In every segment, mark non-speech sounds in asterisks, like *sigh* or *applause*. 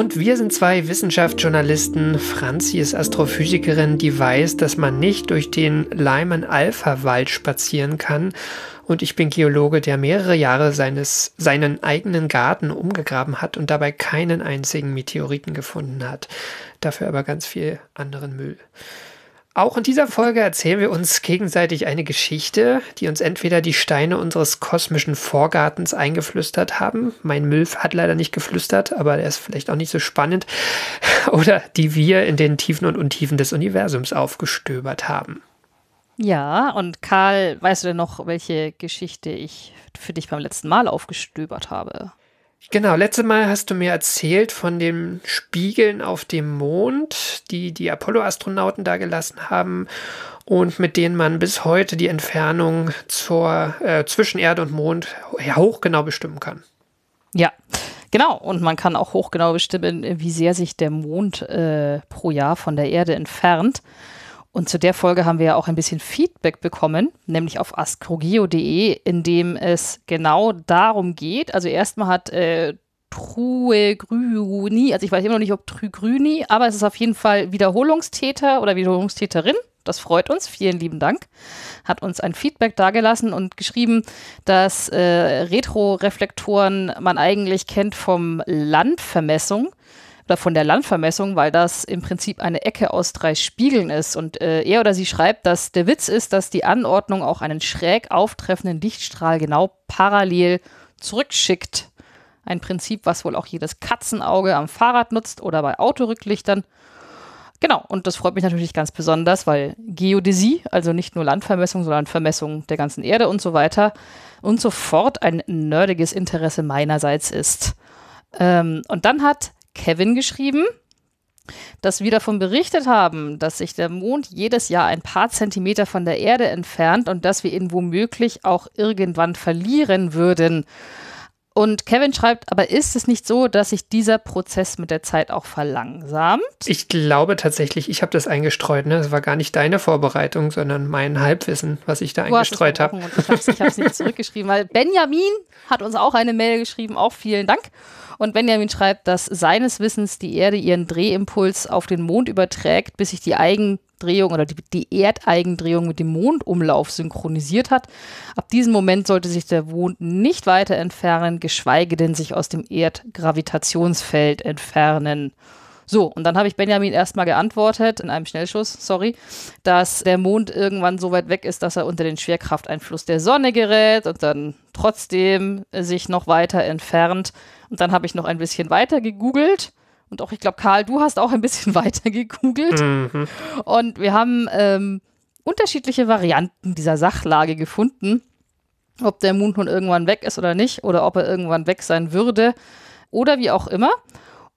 Und wir sind zwei Wissenschaftsjournalisten. Franzi ist Astrophysikerin, die weiß, dass man nicht durch den Lyman-Alpha-Wald spazieren kann. Und ich bin Geologe, der mehrere Jahre seines, seinen eigenen Garten umgegraben hat und dabei keinen einzigen Meteoriten gefunden hat. Dafür aber ganz viel anderen Müll. Auch in dieser Folge erzählen wir uns gegenseitig eine Geschichte, die uns entweder die Steine unseres kosmischen Vorgartens eingeflüstert haben. Mein Müll hat leider nicht geflüstert, aber der ist vielleicht auch nicht so spannend. *laughs* Oder die wir in den Tiefen und Untiefen des Universums aufgestöbert haben. Ja, und Karl, weißt du denn noch, welche Geschichte ich für dich beim letzten Mal aufgestöbert habe? Genau, letztes Mal hast du mir erzählt von den Spiegeln auf dem Mond, die die Apollo-Astronauten da gelassen haben und mit denen man bis heute die Entfernung zur, äh, zwischen Erde und Mond hochgenau bestimmen kann. Ja, genau. Und man kann auch hochgenau bestimmen, wie sehr sich der Mond äh, pro Jahr von der Erde entfernt. Und zu der Folge haben wir ja auch ein bisschen Feedback bekommen, nämlich auf astrogeo.de, in dem es genau darum geht. Also erstmal hat äh, True Grüni, also ich weiß immer noch nicht, ob True Grüni, aber es ist auf jeden Fall Wiederholungstäter oder Wiederholungstäterin. Das freut uns. Vielen lieben Dank. Hat uns ein Feedback dargelassen und geschrieben, dass äh, Retroreflektoren man eigentlich kennt vom Landvermessung von der Landvermessung, weil das im Prinzip eine Ecke aus drei Spiegeln ist. Und äh, er oder sie schreibt, dass der Witz ist, dass die Anordnung auch einen schräg auftreffenden Lichtstrahl genau parallel zurückschickt. Ein Prinzip, was wohl auch jedes Katzenauge am Fahrrad nutzt oder bei Autorücklichtern. Genau, und das freut mich natürlich ganz besonders, weil Geodäsie, also nicht nur Landvermessung, sondern Vermessung der ganzen Erde und so weiter und so fort ein nerdiges Interesse meinerseits ist. Ähm, und dann hat Kevin geschrieben, dass wir davon berichtet haben, dass sich der Mond jedes Jahr ein paar Zentimeter von der Erde entfernt und dass wir ihn womöglich auch irgendwann verlieren würden. Und Kevin schreibt, aber ist es nicht so, dass sich dieser Prozess mit der Zeit auch verlangsamt? Ich glaube tatsächlich, ich habe das eingestreut. Ne? Das war gar nicht deine Vorbereitung, sondern mein Halbwissen, was ich da du eingestreut habe. Ich habe es nicht zurückgeschrieben, weil Benjamin hat uns auch eine Mail geschrieben. Auch vielen Dank. Und Benjamin schreibt, dass seines Wissens die Erde ihren Drehimpuls auf den Mond überträgt, bis sich die Eigendrehung oder die, die Erdeigendrehung mit dem Mondumlauf synchronisiert hat. Ab diesem Moment sollte sich der Mond nicht weiter entfernen, geschweige denn sich aus dem Erdgravitationsfeld entfernen. So, und dann habe ich Benjamin erstmal geantwortet, in einem Schnellschuss, sorry, dass der Mond irgendwann so weit weg ist, dass er unter den Schwerkrafteinfluss der Sonne gerät und dann trotzdem sich noch weiter entfernt. Und dann habe ich noch ein bisschen weiter gegoogelt. Und auch, ich glaube, Karl, du hast auch ein bisschen *laughs* weiter gegoogelt. Mhm. Und wir haben ähm, unterschiedliche Varianten dieser Sachlage gefunden. Ob der Mond nun irgendwann weg ist oder nicht, oder ob er irgendwann weg sein würde, oder wie auch immer.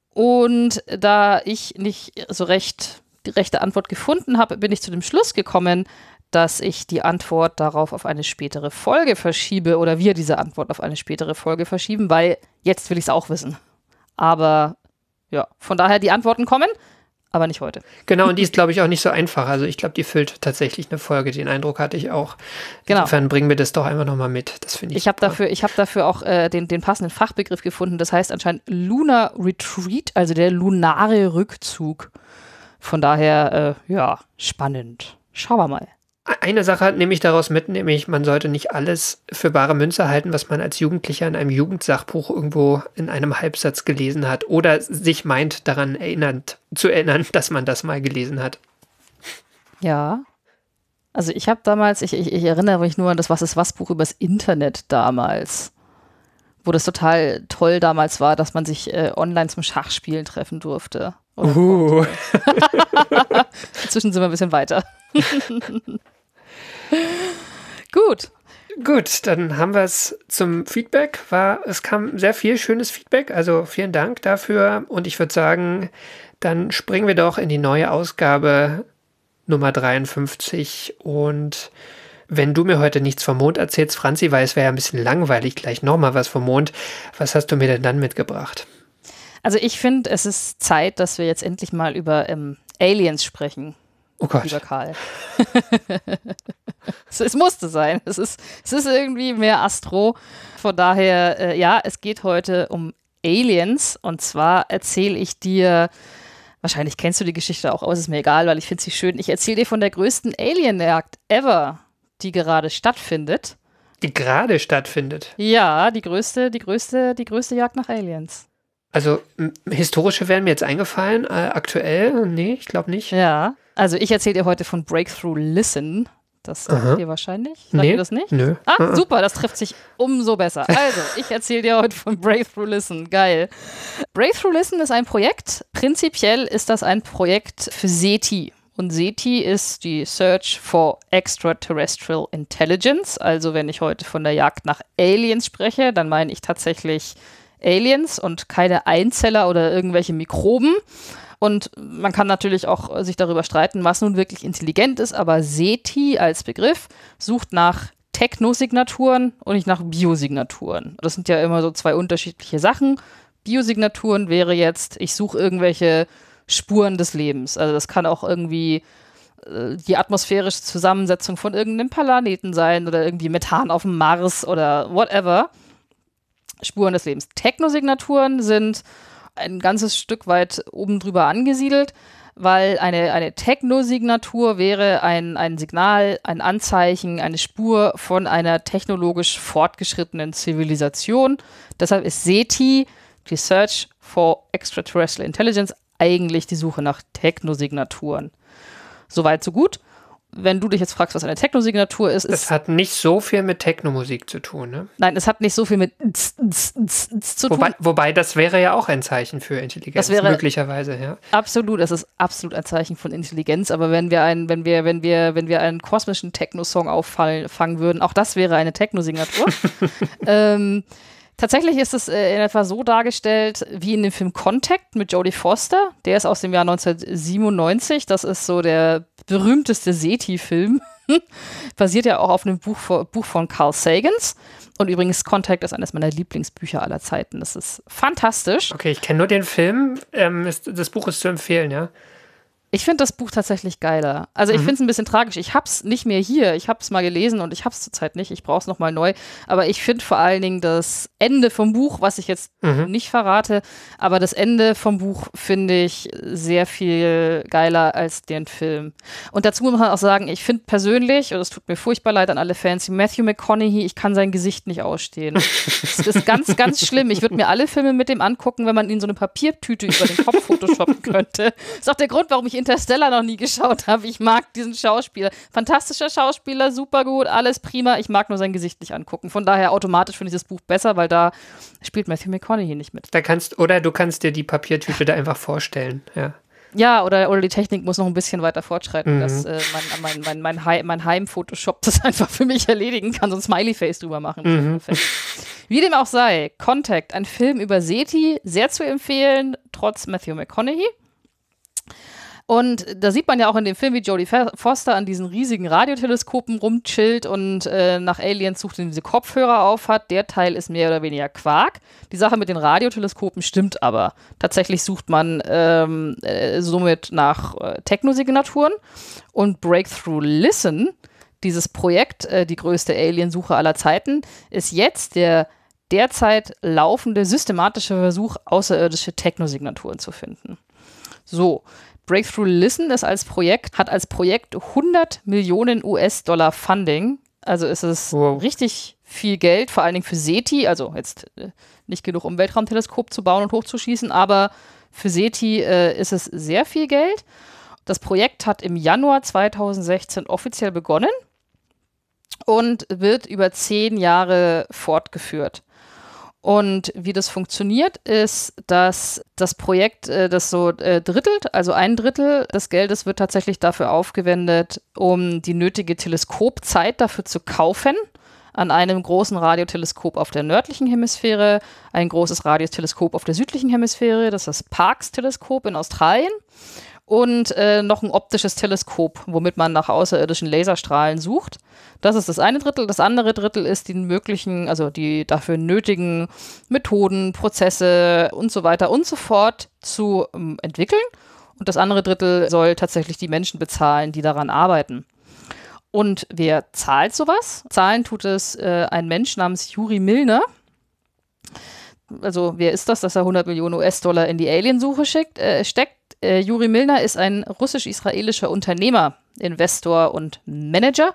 Und da ich nicht so recht die rechte Antwort gefunden habe, bin ich zu dem Schluss gekommen, dass ich die Antwort darauf auf eine spätere Folge verschiebe oder wir diese Antwort auf eine spätere Folge verschieben, weil jetzt will ich es auch wissen. Aber ja, von daher die Antworten kommen, aber nicht heute. Genau, und die ist, glaube ich, auch nicht so einfach. Also ich glaube, die füllt tatsächlich eine Folge. Den Eindruck hatte ich auch. Genau. Insofern bringen wir das doch einfach nochmal mit. Das finde ich. Ich habe dafür, hab dafür auch äh, den, den passenden Fachbegriff gefunden. Das heißt anscheinend Lunar Retreat, also der lunare Rückzug. Von daher, äh, ja, spannend. Schauen wir mal. Eine Sache nehme ich daraus mit, nämlich man sollte nicht alles für bare Münze halten, was man als Jugendlicher in einem Jugendsachbuch irgendwo in einem Halbsatz gelesen hat oder sich meint, daran erinnert, zu erinnern, dass man das mal gelesen hat. Ja. Also ich habe damals, ich, ich, ich, erinnere mich nur an das Was ist was Buch übers Internet damals, wo das total toll damals war, dass man sich äh, online zum Schachspielen treffen durfte. Uh. *laughs* Inzwischen sind wir ein bisschen weiter. *laughs* Gut. Gut, dann haben wir es zum Feedback. War, es kam sehr viel schönes Feedback, also vielen Dank dafür. Und ich würde sagen, dann springen wir doch in die neue Ausgabe Nummer 53. Und wenn du mir heute nichts vom Mond erzählst, Franzi, weil es wäre ja ein bisschen langweilig, gleich nochmal was vom Mond. Was hast du mir denn dann mitgebracht? Also ich finde, es ist Zeit, dass wir jetzt endlich mal über ähm, Aliens sprechen. Oh Gott. Lieber Karl. *laughs* es, es, musste sein. Es ist, es ist irgendwie mehr Astro. Von daher, äh, ja, es geht heute um Aliens. Und zwar erzähle ich dir, wahrscheinlich kennst du die Geschichte auch, es ist mir egal, weil ich finde sie schön. Ich erzähle dir von der größten Alienjagd ever, die gerade stattfindet. Die gerade stattfindet? Ja, die größte, die größte, die größte Jagd nach Aliens. Also historische wären mir jetzt eingefallen, äh, aktuell? Nee, ich glaube nicht. Ja, also ich erzähle dir heute von Breakthrough Listen. Das sagt ihr wahrscheinlich. Sagt nee, ihr das nicht? Nö. Ah, Aha. super, das trifft sich umso besser. Also, ich erzähle dir heute von Breakthrough Listen. Geil. Breakthrough Listen ist ein Projekt. Prinzipiell ist das ein Projekt für SETI. Und SETI ist die Search for Extraterrestrial Intelligence. Also, wenn ich heute von der Jagd nach Aliens spreche, dann meine ich tatsächlich Aliens und keine Einzeller oder irgendwelche Mikroben. Und man kann natürlich auch sich darüber streiten, was nun wirklich intelligent ist, aber SETI als Begriff sucht nach Technosignaturen und nicht nach Biosignaturen. Das sind ja immer so zwei unterschiedliche Sachen. Biosignaturen wäre jetzt, ich suche irgendwelche Spuren des Lebens. Also das kann auch irgendwie äh, die atmosphärische Zusammensetzung von irgendeinem Planeten sein oder irgendwie Methan auf dem Mars oder whatever. Spuren des Lebens. Technosignaturen sind ein ganzes Stück weit oben drüber angesiedelt, weil eine, eine Techno-Signatur wäre ein, ein Signal, ein Anzeichen, eine Spur von einer technologisch fortgeschrittenen Zivilisation. Deshalb ist SETI, die Search for Extraterrestrial Intelligence, eigentlich die Suche nach Technosignaturen. Soweit, so gut wenn du dich jetzt fragst, was eine Techno-Signatur ist, Das hat nicht so viel mit Techno-Musik zu tun, ne? Nein, es hat nicht so viel mit zu wobei, tun. Wobei, das wäre ja auch ein Zeichen für Intelligenz, das wäre möglicherweise, ja. Absolut, es ist absolut ein Zeichen von Intelligenz, aber wenn wir einen, wenn wir, wenn wir, wenn wir einen kosmischen Techno-Song auffangen würden, auch das wäre eine Techno-Signatur. *laughs* ähm, Tatsächlich ist es äh, in etwa so dargestellt wie in dem Film Contact mit Jodie Foster. Der ist aus dem Jahr 1997. Das ist so der berühmteste SETI-Film. *laughs* Basiert ja auch auf einem Buch, Buch von Carl Sagans. Und übrigens, Contact ist eines meiner Lieblingsbücher aller Zeiten. Das ist fantastisch. Okay, ich kenne nur den Film. Ähm, ist, das Buch ist zu empfehlen, ja. Ich finde das Buch tatsächlich geiler. Also ich mhm. finde es ein bisschen tragisch. Ich habe es nicht mehr hier. Ich habe es mal gelesen und ich habe es zurzeit nicht. Ich brauche es nochmal neu. Aber ich finde vor allen Dingen das Ende vom Buch, was ich jetzt mhm. nicht verrate, aber das Ende vom Buch finde ich sehr viel geiler als den Film. Und dazu muss man auch sagen, ich finde persönlich, und es tut mir furchtbar leid an alle Fans, Matthew McConaughey, ich kann sein Gesicht nicht ausstehen. das ist ganz, ganz schlimm. Ich würde mir alle Filme mit dem angucken, wenn man ihn so eine Papiertüte über den Kopf photoshoppen könnte. Das ist auch der Grund, warum ich Interstellar noch nie geschaut *laughs* habe. Ich mag diesen Schauspieler. Fantastischer Schauspieler, super gut, alles prima. Ich mag nur sein Gesicht nicht angucken. Von daher automatisch finde ich das Buch besser, weil da spielt Matthew McConaughey nicht mit. Da kannst, oder du kannst dir die Papiertüte da einfach vorstellen, ja. Ja, oder, oder die Technik muss noch ein bisschen weiter fortschreiten, mhm. dass äh, mein, mein, mein, mein, mein Heim-Photoshop das *laughs* einfach für mich erledigen kann, so ein Smiley-Face drüber machen. Mhm. Wie dem auch sei, Contact, ein Film über SETI, sehr zu empfehlen, trotz Matthew McConaughey. Und da sieht man ja auch in dem Film, wie Jodie Foster an diesen riesigen Radioteleskopen rumchillt und äh, nach Aliens sucht und diese Kopfhörer auf hat. Der Teil ist mehr oder weniger Quark. Die Sache mit den Radioteleskopen stimmt aber. Tatsächlich sucht man ähm, äh, somit nach äh, Technosignaturen und Breakthrough Listen, dieses Projekt, äh, die größte Aliensuche aller Zeiten, ist jetzt der derzeit laufende systematische Versuch, außerirdische Technosignaturen zu finden. So, Breakthrough Listen ist als Projekt, hat als Projekt 100 Millionen US-Dollar Funding. Also ist es Wow. richtig viel Geld, vor allen Dingen für SETI, also jetzt äh, nicht genug, um ein Weltraumteleskop zu bauen und hochzuschießen, aber für SETI äh, ist es sehr viel Geld. Das Projekt hat im Januar 2016 offiziell begonnen und wird über zehn Jahre fortgeführt. Und wie das funktioniert, ist, dass das Projekt äh, das so äh, drittelt, also ein Drittel des Geldes wird tatsächlich dafür aufgewendet, um die nötige Teleskopzeit dafür zu kaufen. An einem großen Radioteleskop auf der nördlichen Hemisphäre, ein großes Radioteleskop auf der südlichen Hemisphäre, das ist das Parkes-Teleskop in Australien und äh, noch ein optisches Teleskop, womit man nach außerirdischen Laserstrahlen sucht. Das ist das eine Drittel. Das andere Drittel ist die möglichen, also die dafür nötigen Methoden, Prozesse und so weiter und so fort zu ähm, entwickeln. Und das andere Drittel soll tatsächlich die Menschen bezahlen, die daran arbeiten. Und wer zahlt sowas? Zahlen tut es äh, ein Mensch namens Juri Milner. Also wer ist das, dass er 100 Millionen US-Dollar in die Aliensuche äh, steckt? Äh, Juri Milner ist ein russisch-israelischer Unternehmer, Investor und Manager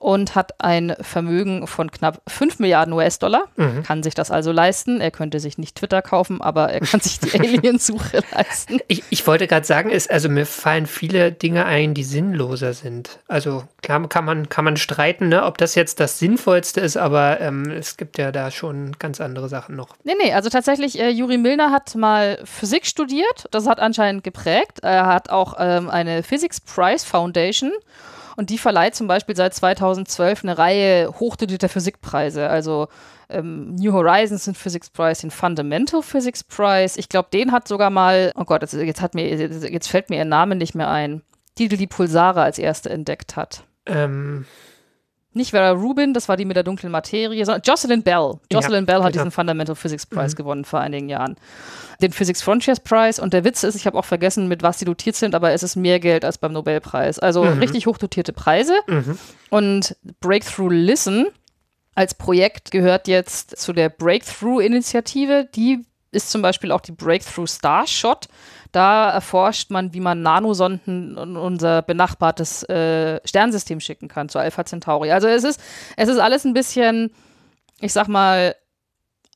und hat ein Vermögen von knapp 5 Milliarden US-Dollar, kann sich das also leisten. Er könnte sich nicht Twitter kaufen, aber er kann sich die *laughs* Aliensuche leisten. Ich, ich wollte gerade sagen, ist, also mir fallen viele Dinge ein, die sinnloser sind. Also klar kann man, kann man streiten, ne, ob das jetzt das Sinnvollste ist, aber ähm, es gibt ja da schon ganz andere Sachen noch. Nee, nee, also tatsächlich, äh, Juri Milner hat mal Physik studiert. Das hat anscheinend geprägt. Er hat auch ähm, eine Physics Prize Foundation. Und die verleiht zum Beispiel seit 2012 eine Reihe hochdotierter Physikpreise. Also ähm, New Horizons sind Physics Prize, den Fundamental Physics Prize. Ich glaube, den hat sogar mal, oh Gott, jetzt, jetzt, hat mir, jetzt fällt mir ihr Name nicht mehr ein, die die Pulsare als erste entdeckt hat. Ähm, Nicht Vera Rubin, das war die mit der dunklen Materie, sondern Jocelyn Bell. Jocelyn Bell hat genau. diesen Fundamental Physics Prize gewonnen vor einigen Jahren. Den Physics Frontiers Prize und der Witz ist, ich habe auch vergessen, mit was die dotiert sind, aber es ist mehr Geld als beim Nobelpreis. Also richtig hochdotierte Preise. Und Breakthrough Listen als Projekt gehört jetzt zu der Breakthrough-Initiative. Die ist zum Beispiel auch die Breakthrough Starshot. Da erforscht man, wie man Nanosonden in unser benachbartes äh, Sternsystem schicken kann, zu Alpha Centauri. Also es ist, es ist alles ein bisschen, ich sag mal,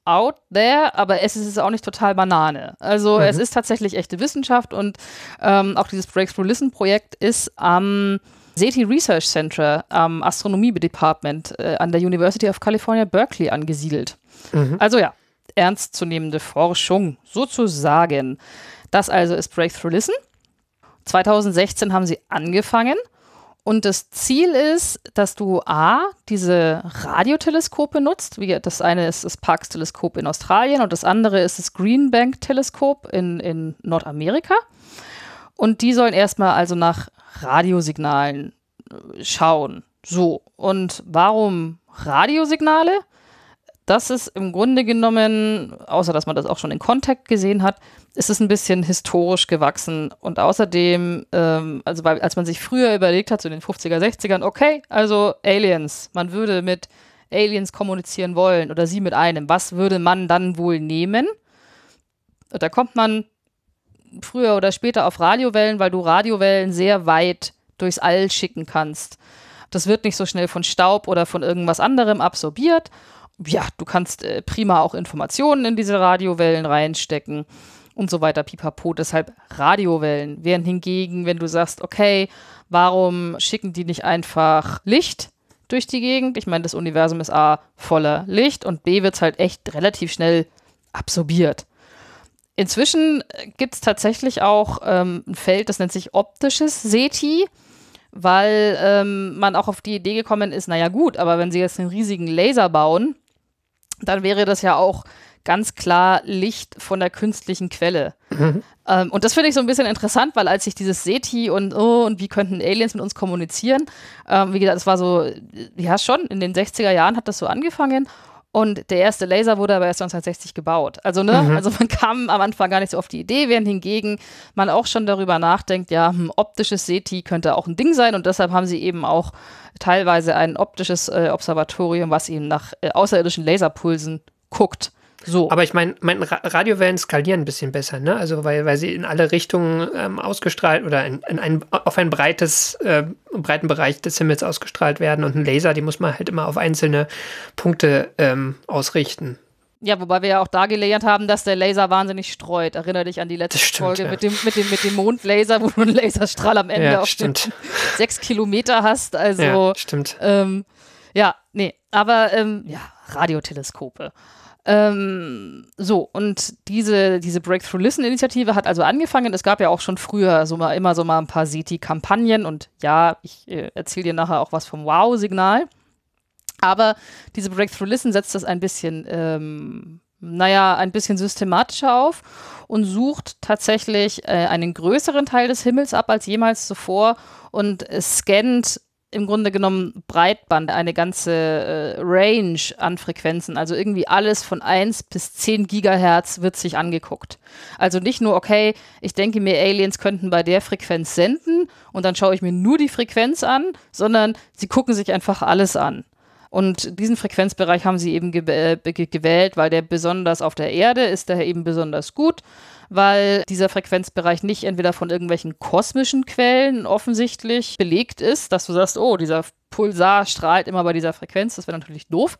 out there, aber es ist auch nicht total Banane. Also es ist tatsächlich echte Wissenschaft und ähm, auch dieses Breakthrough Listen Projekt ist am SETI Research Center am Astronomie Department äh, an der University of California, Berkeley angesiedelt. Also ja, ernstzunehmende Forschung sozusagen. Das also ist Breakthrough Listen. 2016 haben sie angefangen und das Ziel ist, dass du A, diese Radioteleskope nutzt. Wie, das eine ist das Parkes-Teleskop in Australien und das andere ist das Green Bank-Teleskop in, in Nordamerika. Und die sollen erstmal also nach Radiosignalen äh, schauen. So, und warum Radiosignale? Das ist im Grunde genommen, außer dass man das auch schon in Contact gesehen hat, ist es ein bisschen historisch gewachsen. Und außerdem, ähm, also weil, als man sich früher überlegt hat, so in den 50er, 60ern, okay, also Aliens, man würde mit Aliens kommunizieren wollen oder sie mit einem, was würde man dann wohl nehmen? Und da kommt man früher oder später auf Radiowellen, weil du Radiowellen sehr weit durchs All schicken kannst. Das wird nicht so schnell von Staub oder von irgendwas anderem absorbiert. Ja, du kannst äh, prima auch Informationen in diese Radiowellen reinstecken und so weiter, pipapo. Deshalb Radiowellen. Während hingegen, wenn du sagst, okay, warum schicken die nicht einfach Licht durch die Gegend? Ich meine, das Universum ist A voller Licht und B wird es halt echt relativ schnell absorbiert. Inzwischen gibt es tatsächlich auch ähm, ein Feld, das nennt sich optisches SETI, weil ähm, man auch auf die Idee gekommen ist, naja gut, aber wenn sie jetzt einen riesigen Laser bauen, dann wäre das ja auch ganz klar Licht von der künstlichen Quelle. Ähm, und das finde ich so ein bisschen interessant, weil als ich dieses SETI und oh, und wie könnten Aliens mit uns kommunizieren, ähm, wie gesagt, es war so, ja schon, in den 60er Jahren hat das so angefangen und der erste Laser wurde aber erst 1960 gebaut. Also, ne, also man *laughs* kam am Anfang gar nicht so auf die Idee, während hingegen man auch schon darüber nachdenkt, ja, hm, optisches SETI könnte auch ein Ding sein und deshalb haben sie eben auch teilweise ein optisches äh, Observatorium, was eben nach äh, außerirdischen Laserpulsen guckt. So. Aber ich meine, mein Ra Radiowellen skalieren ein bisschen besser, ne? Also weil, weil sie in alle Richtungen ähm, ausgestrahlt oder in, in ein, auf ein breites, äh, breiten Bereich des Himmels ausgestrahlt werden. Und ein Laser, die muss man halt immer auf einzelne Punkte ähm, ausrichten. Ja, wobei wir ja auch da gelernt haben, dass der Laser wahnsinnig streut. Erinnere dich an die letzte stimmt, Folge ja. mit, dem, mit, dem, mit dem Mondlaser, wo du einen Laserstrahl am Ende Ja, auf stimmt. sechs Kilometer hast. Also, ja, stimmt. ähm, ja, nee, aber ähm, ja, Radioteleskope. Ähm, so, und diese, diese Breakthrough Listen-Initiative hat also angefangen. Es gab ja auch schon früher so mal immer so mal ein paar SETI-Kampagnen und ja, ich äh, erzähle dir nachher auch was vom Wow-Signal. Aber diese Breakthrough Listen setzt das ein bisschen, ähm, naja, ein bisschen systematischer auf und sucht tatsächlich äh, einen größeren Teil des Himmels ab als jemals zuvor und scannt im Grunde genommen Breitband, eine ganze äh, Range an Frequenzen. Also irgendwie alles von 1 bis 10 Gigahertz wird sich angeguckt. Also nicht nur, okay, ich denke mir, Aliens könnten bei der Frequenz senden und dann schaue ich mir nur die Frequenz an, sondern sie gucken sich einfach alles an. Und diesen Frequenzbereich haben sie eben äh, ge gewählt, weil der besonders auf der Erde ist, daher eben besonders gut, weil dieser Frequenzbereich nicht entweder von irgendwelchen kosmischen Quellen offensichtlich belegt ist, dass du sagst, oh, dieser Pulsar strahlt immer bei dieser Frequenz, das wäre natürlich doof.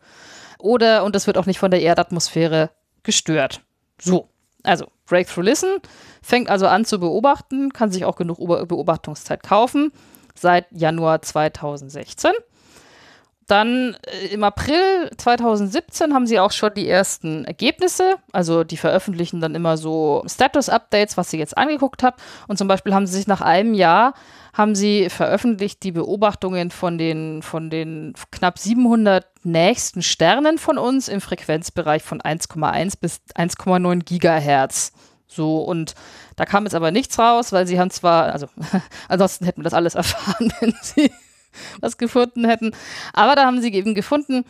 Oder, und das wird auch nicht von der Erdatmosphäre gestört. So, also Breakthrough Listen fängt also an zu beobachten, kann sich auch genug Beobachtungszeit kaufen, seit Januar 2016. Dann äh, im April 2017 haben sie auch schon die ersten Ergebnisse. Also die veröffentlichen dann immer so Status-Updates, was sie jetzt angeguckt haben. Und zum Beispiel haben sie sich nach einem Jahr haben sie veröffentlicht die Beobachtungen von den, von den knapp 700 nächsten Sternen von uns im Frequenzbereich von 1,1 bis 1,9 Gigahertz. So, und da kam jetzt aber nichts raus, weil sie haben zwar, also *laughs* ansonsten hätten wir das alles *laughs* erfahren, wenn sie was gefunden hätten. Aber da haben sie eben gefunden,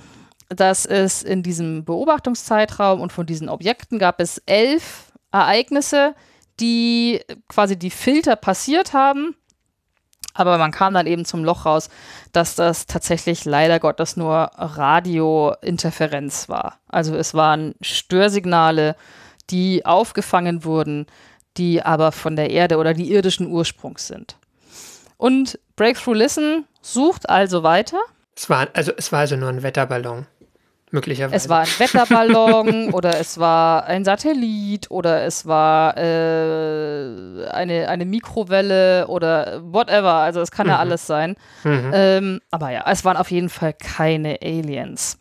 dass es in diesem Beobachtungszeitraum und von diesen Objekten gab es elf Ereignisse, die quasi die Filter passiert haben. Aber man kam dann eben zum Loch raus, dass das tatsächlich leider Gottes nur Radiointerferenz war. Also es waren Störsignale, die aufgefangen wurden, die aber von der Erde oder die irdischen Ursprungs sind. Und Breakthrough Listen sucht also weiter. Es war, also, es war also nur ein Wetterballon. Möglicherweise. Es war ein Wetterballon *laughs* oder es war ein Satellit oder es war äh, eine, eine Mikrowelle oder whatever. Also es kann ja alles sein. Mhm. Ähm, aber ja, es waren auf jeden Fall keine Aliens.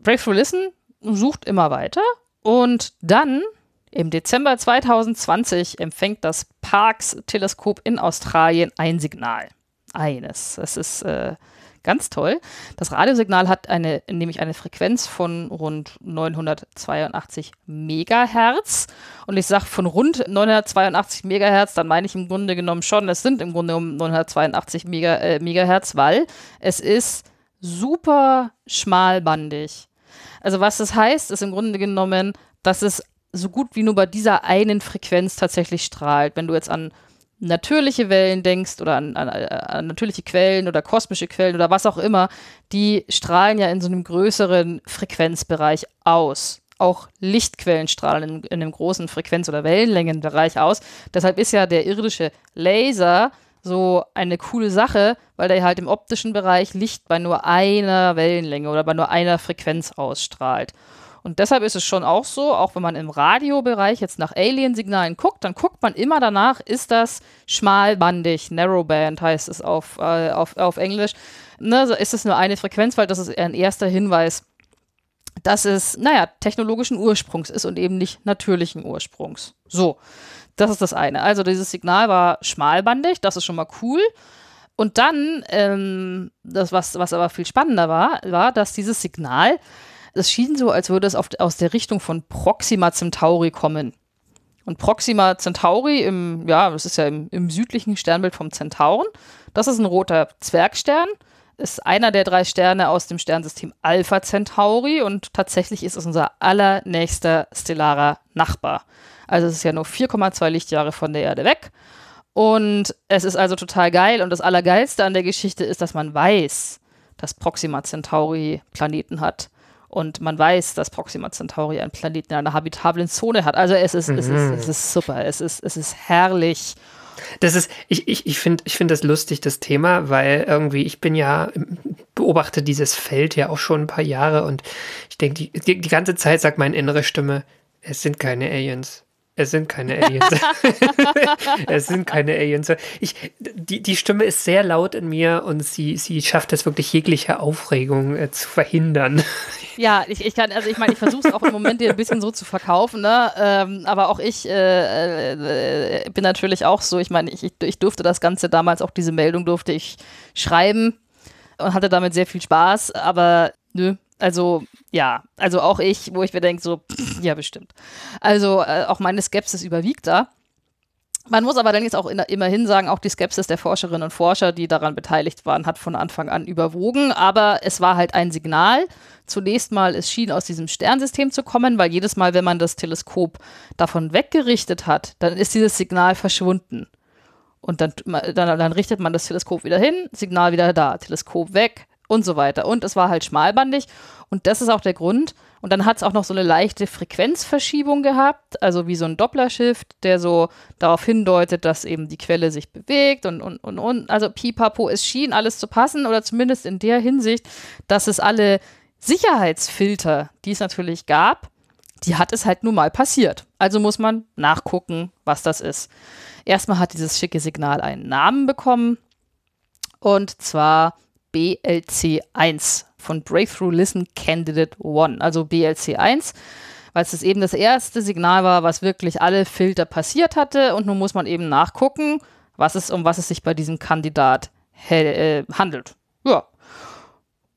Breakthrough Listen sucht immer weiter und dann im Dezember 2020 empfängt das Parkes-Teleskop in Australien ein Signal. Eines. Das ist äh, ganz toll. Das Radiosignal hat eine, nämlich eine Frequenz von rund 982 Megahertz. Und ich sage von rund 982 Megahertz, dann meine ich im Grunde genommen schon, es sind im Grunde genommen 982 Mega, äh, Megahertz, weil es ist super schmalbandig. Also was das heißt, ist im Grunde genommen, dass es so gut wie nur bei dieser einen Frequenz tatsächlich strahlt. Wenn du jetzt an natürliche Wellen denkst oder an, an, an, natürliche Quellen oder kosmische Quellen oder was auch immer, die strahlen ja in so einem größeren Frequenzbereich aus. Auch Lichtquellen strahlen in, in einem großen Frequenz- oder Wellenlängenbereich aus. Deshalb ist ja der irdische Laser so eine coole Sache, weil der halt im optischen Bereich Licht bei nur einer Wellenlänge oder bei nur einer Frequenz ausstrahlt. Und deshalb ist es schon auch so, auch wenn man im Radiobereich jetzt nach Alien-Signalen guckt, dann guckt man immer danach, ist das schmalbandig, Narrowband heißt es auf, äh, auf, auf Englisch. Ne, ist es nur eine Frequenz, weil das ist ein erster Hinweis, dass es, naja, technologischen Ursprungs ist und eben nicht natürlichen Ursprungs. So, das ist das eine. Also dieses Signal war schmalbandig, das ist schon mal cool. Und dann, ähm, das, was, was aber viel spannender war, war, dass dieses Signal es schien so, als würde es auf, aus der Richtung von Proxima Centauri kommen. Und Proxima Centauri, im, ja, das ist ja im, im südlichen Sternbild vom Zentauren, das ist ein roter Zwergstern, ist einer der drei Sterne aus dem Sternsystem Alpha Centauri und tatsächlich ist es unser allernächster stellarer Nachbar. Also es ist ja nur 4,2 Lichtjahre von der Erde weg. Und es ist also total geil. Und das Allergeilste an der Geschichte ist, dass man weiß, dass Proxima Centauri Planeten hat. Und man weiß, dass Proxima Centauri einen Planeten in einer habitablen Zone hat. Also es ist, es ist, es ist super, es ist, es ist herrlich. Das ist, ich, ich, ich finde ich find das lustig, das Thema, weil irgendwie, ich bin ja, beobachte dieses Feld ja auch schon ein paar Jahre und ich denke, die, die, die ganze Zeit sagt meine innere Stimme, es sind keine Aliens. Es sind keine Aliens. *laughs* es sind keine Aliens. Ich, die, die Stimme ist sehr laut in mir und sie, sie schafft es wirklich jegliche Aufregung äh, zu verhindern. *laughs* Ja, ich, ich kann, also ich meine, ich versuche es auch im Moment dir ein bisschen so zu verkaufen, ne? Ähm, aber auch ich äh, äh, bin natürlich auch so, ich meine, ich, ich durfte das Ganze damals, auch diese Meldung durfte ich schreiben und hatte damit sehr viel Spaß, aber nö, also, ja, also auch ich, wo ich mir denke, so, ja, bestimmt. Also, äh, auch meine Skepsis überwiegt da. Man muss aber dann jetzt auch in, immerhin sagen, auch die Skepsis der Forscherinnen und Forscher, die daran beteiligt waren, hat von Anfang an überwogen. Aber es war halt ein Signal. Zunächst mal, es schien aus diesem Sternsystem zu kommen, weil jedes Mal, wenn man das Teleskop davon weggerichtet hat, dann ist dieses Signal verschwunden. Und dann, dann, dann richtet man das Teleskop wieder hin, Signal wieder da, Teleskop weg, und so weiter. Und es war halt schmalbandig und das ist auch der Grund. Und dann hat es auch noch so eine leichte Frequenzverschiebung gehabt, also wie so ein Doppler-Shift, der so darauf hindeutet, dass eben die Quelle sich bewegt und, und, und, und. Also pipapo, es schien alles zu passen oder zumindest in der Hinsicht, dass es alle Sicherheitsfilter, die es natürlich gab, die hat es halt nun mal passiert. Also muss man nachgucken, was das ist. Erstmal hat dieses schicke Signal einen Namen bekommen und zwar BLC1 von Breakthrough Listen Candidate 1, also BLC1, weil es eben das erste Signal war, was wirklich alle Filter passiert hatte und nun muss man eben nachgucken, was es, um was es sich bei diesem Kandidat äh, handelt. Ja.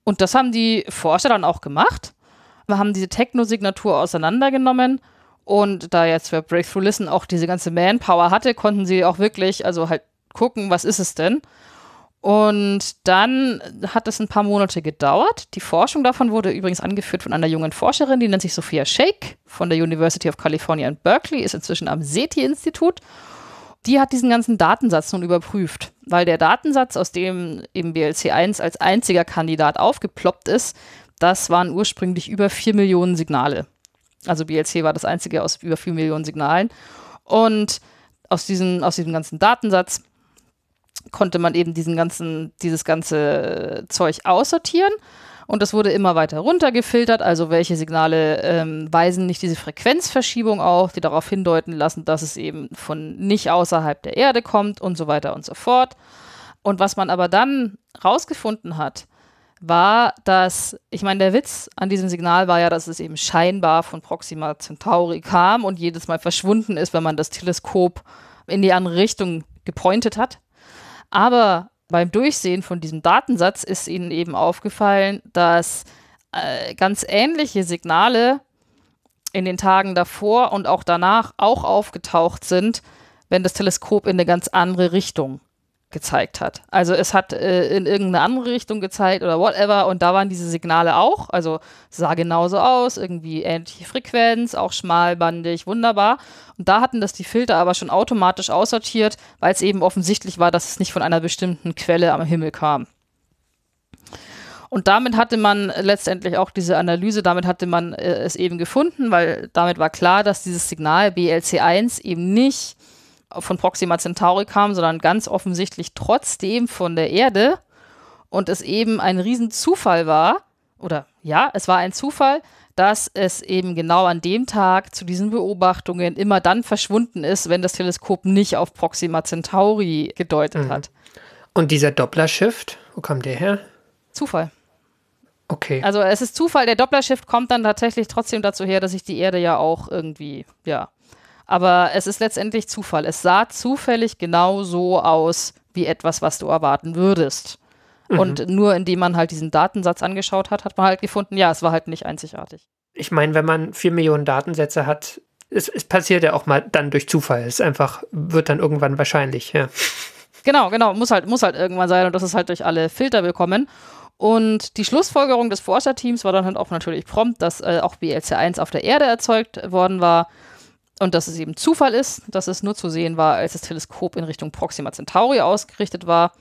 Und das haben die Forscher dann auch gemacht. Wir haben diese Techno-Signatur auseinandergenommen und da jetzt für Breakthrough Listen auch diese ganze Manpower hatte, konnten sie auch wirklich, also halt gucken, was ist es denn? Und dann hat es ein paar Monate gedauert. Die Forschung davon wurde übrigens angeführt von einer jungen Forscherin, die nennt sich Sophia Shake von der University of California in Berkeley, ist inzwischen am SETI-Institut. Die hat diesen ganzen Datensatz nun überprüft, weil der Datensatz, aus dem eben BLC1 als einziger Kandidat aufgeploppt ist, das waren ursprünglich über 4 Millionen Signale. Also BLC war das einzige aus über 4 Millionen Signalen. Und aus, diesen, aus diesem ganzen Datensatz konnte man eben diesen ganzen, dieses ganze Zeug aussortieren. Und das wurde immer weiter runtergefiltert, also welche Signale ähm, weisen nicht diese Frequenzverschiebung auf, die darauf hindeuten lassen, dass es eben von nicht außerhalb der Erde kommt und so weiter und so fort. Und was man aber dann rausgefunden hat, war, dass, ich meine, der Witz an diesem Signal war ja, dass es eben scheinbar von Proxima Centauri kam und jedes Mal verschwunden ist, wenn man das Teleskop in die andere Richtung gepointet hat. Aber beim Durchsehen von diesem Datensatz ist ihnen eben aufgefallen, dass äh, ganz ähnliche Signale in den Tagen davor und auch danach auch aufgetaucht sind, wenn das Teleskop in eine ganz andere Richtung gezeigt hat. Also es hat äh, in irgendeine andere Richtung gezeigt oder whatever und da waren diese Signale auch, also sah genauso aus, irgendwie ähnliche Frequenz, auch schmalbandig, wunderbar. Und da hatten das die Filter aber schon automatisch aussortiert, weil es eben offensichtlich war, dass es nicht von einer bestimmten Quelle am Himmel kam. Und damit hatte man letztendlich auch diese Analyse, damit hatte man äh, es eben gefunden, weil damit war klar, dass dieses Signal BLC1 eben nicht von Proxima Centauri kam, sondern ganz offensichtlich trotzdem von der Erde und es eben ein Riesenzufall war, oder ja, es war ein Zufall, dass es eben genau an dem Tag zu diesen Beobachtungen immer dann verschwunden ist, wenn das Teleskop nicht auf Proxima Centauri gedeutet mhm. hat. Und dieser Doppler-Shift, wo kam der her? Zufall. Okay. Also es ist Zufall, der Doppler-Shift kommt dann tatsächlich trotzdem dazu her, dass sich die Erde ja auch irgendwie, ja, aber es ist letztendlich Zufall. Es sah zufällig genau so aus wie etwas, was du erwarten würdest. Mhm. Und nur indem man halt diesen Datensatz angeschaut hat, hat man halt gefunden, ja, es war halt nicht einzigartig. Ich meine, wenn man vier Millionen Datensätze hat, es, es passiert ja auch mal dann durch Zufall. Es einfach wird dann irgendwann wahrscheinlich, ja. Genau, genau, muss halt, muss halt irgendwann sein und das ist halt durch alle Filter bekommen. Und die Schlussfolgerung des Forscherteams war dann halt auch natürlich prompt, dass äh, auch BLC1 auf der Erde erzeugt worden war und dass es eben Zufall ist, dass es nur zu sehen war, als das Teleskop in Richtung Proxima Centauri ausgerichtet war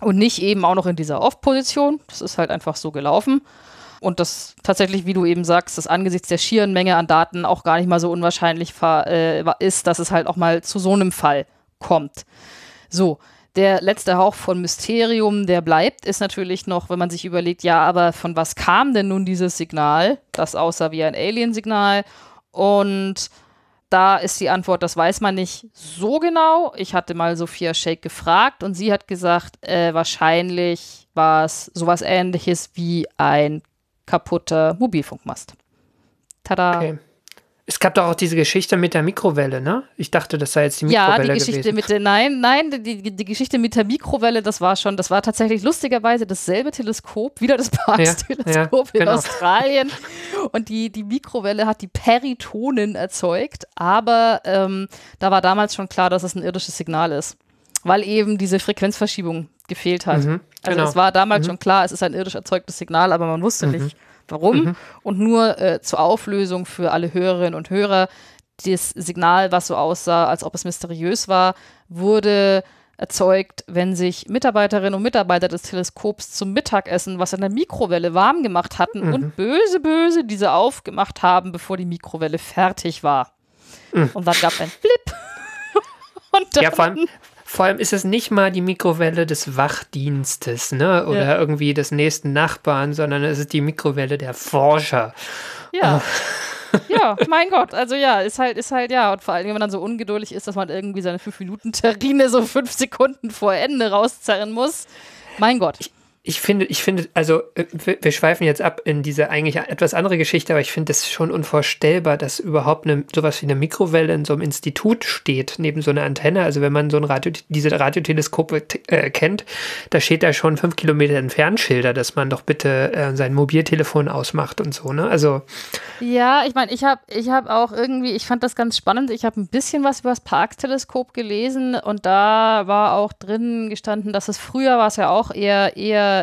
und nicht eben auch noch in dieser Off-Position. Das ist halt einfach so gelaufen. Und das tatsächlich, wie du eben sagst, das angesichts der schieren Menge an Daten auch gar nicht mal so unwahrscheinlich äh, ist, dass es halt auch mal zu so einem Fall kommt. So, der letzte Hauch von Mysterium, der bleibt, ist natürlich noch, wenn man sich überlegt, ja, aber von was kam denn nun dieses Signal? Das aussah wie ein Alien-Signal. Und da ist die Antwort, das weiß man nicht so genau. Ich hatte mal Sophia Shake gefragt und sie hat gesagt, äh, wahrscheinlich war es sowas ähnliches wie ein kaputter Mobilfunkmast. Tada. Okay. Es gab doch auch diese Geschichte mit der Mikrowelle, ne? Ich dachte, das sei jetzt die Mikrowelle Ja, die Geschichte gewesen. mit der, nein, nein, die, die Geschichte mit der Mikrowelle, das war schon, das war tatsächlich lustigerweise dasselbe Teleskop, wieder das Parkes-Teleskop ja, ja, in genau. Australien. Und die, die Mikrowelle hat die Peritonen erzeugt, aber ähm, da war damals schon klar, dass es ein irdisches Signal ist, weil eben diese Frequenzverschiebung gefehlt hat. Mhm, also genau. es war damals mhm. schon klar, es ist ein irdisch erzeugtes Signal, aber man wusste mhm. nicht, warum. Mhm. Und nur äh, zur Auflösung für alle Hörerinnen und Hörer, das Signal, was so aussah, als ob es mysteriös war, wurde erzeugt, wenn sich Mitarbeiterinnen und Mitarbeiter des Teleskops zum Mittagessen was in der Mikrowelle warm gemacht hatten mhm. und böse, böse diese aufgemacht haben, bevor die Mikrowelle fertig war. Mhm. Und dann gab es ein Blip. *laughs* und dann ja, vor allem, vor allem ist es nicht mal die Mikrowelle des Wachdienstes, ne? Oder ja. irgendwie des nächsten Nachbarn, sondern es ist die Mikrowelle der Forscher. Ja. *laughs* ja, mein Gott. Also ja, ist halt, ist halt, ja. Und vor allem, wenn man dann so ungeduldig ist, dass man irgendwie seine 5-Minuten-Terrine so fünf Sekunden vor Ende rauszerren muss. Mein Gott. Ich, ich finde, ich finde, also äh, wir schweifen jetzt ab in diese eigentlich etwas andere Geschichte, aber ich finde es schon unvorstellbar, dass überhaupt eine, sowas wie eine Mikrowelle in so einem Institut steht, neben so einer Antenne. Also wenn man so ein Radio, diese Radioteleskope äh, kennt, da steht da schon fünf Kilometer entfernt Schilder, dass man doch bitte äh, sein Mobiltelefon ausmacht und so, ne? Also. Ja, ich meine, ich habe ich hab auch irgendwie, ich fand das ganz spannend. Ich habe ein bisschen was über das Parkes-Teleskop gelesen und da war auch drin gestanden, dass es früher war es ja auch eher, eher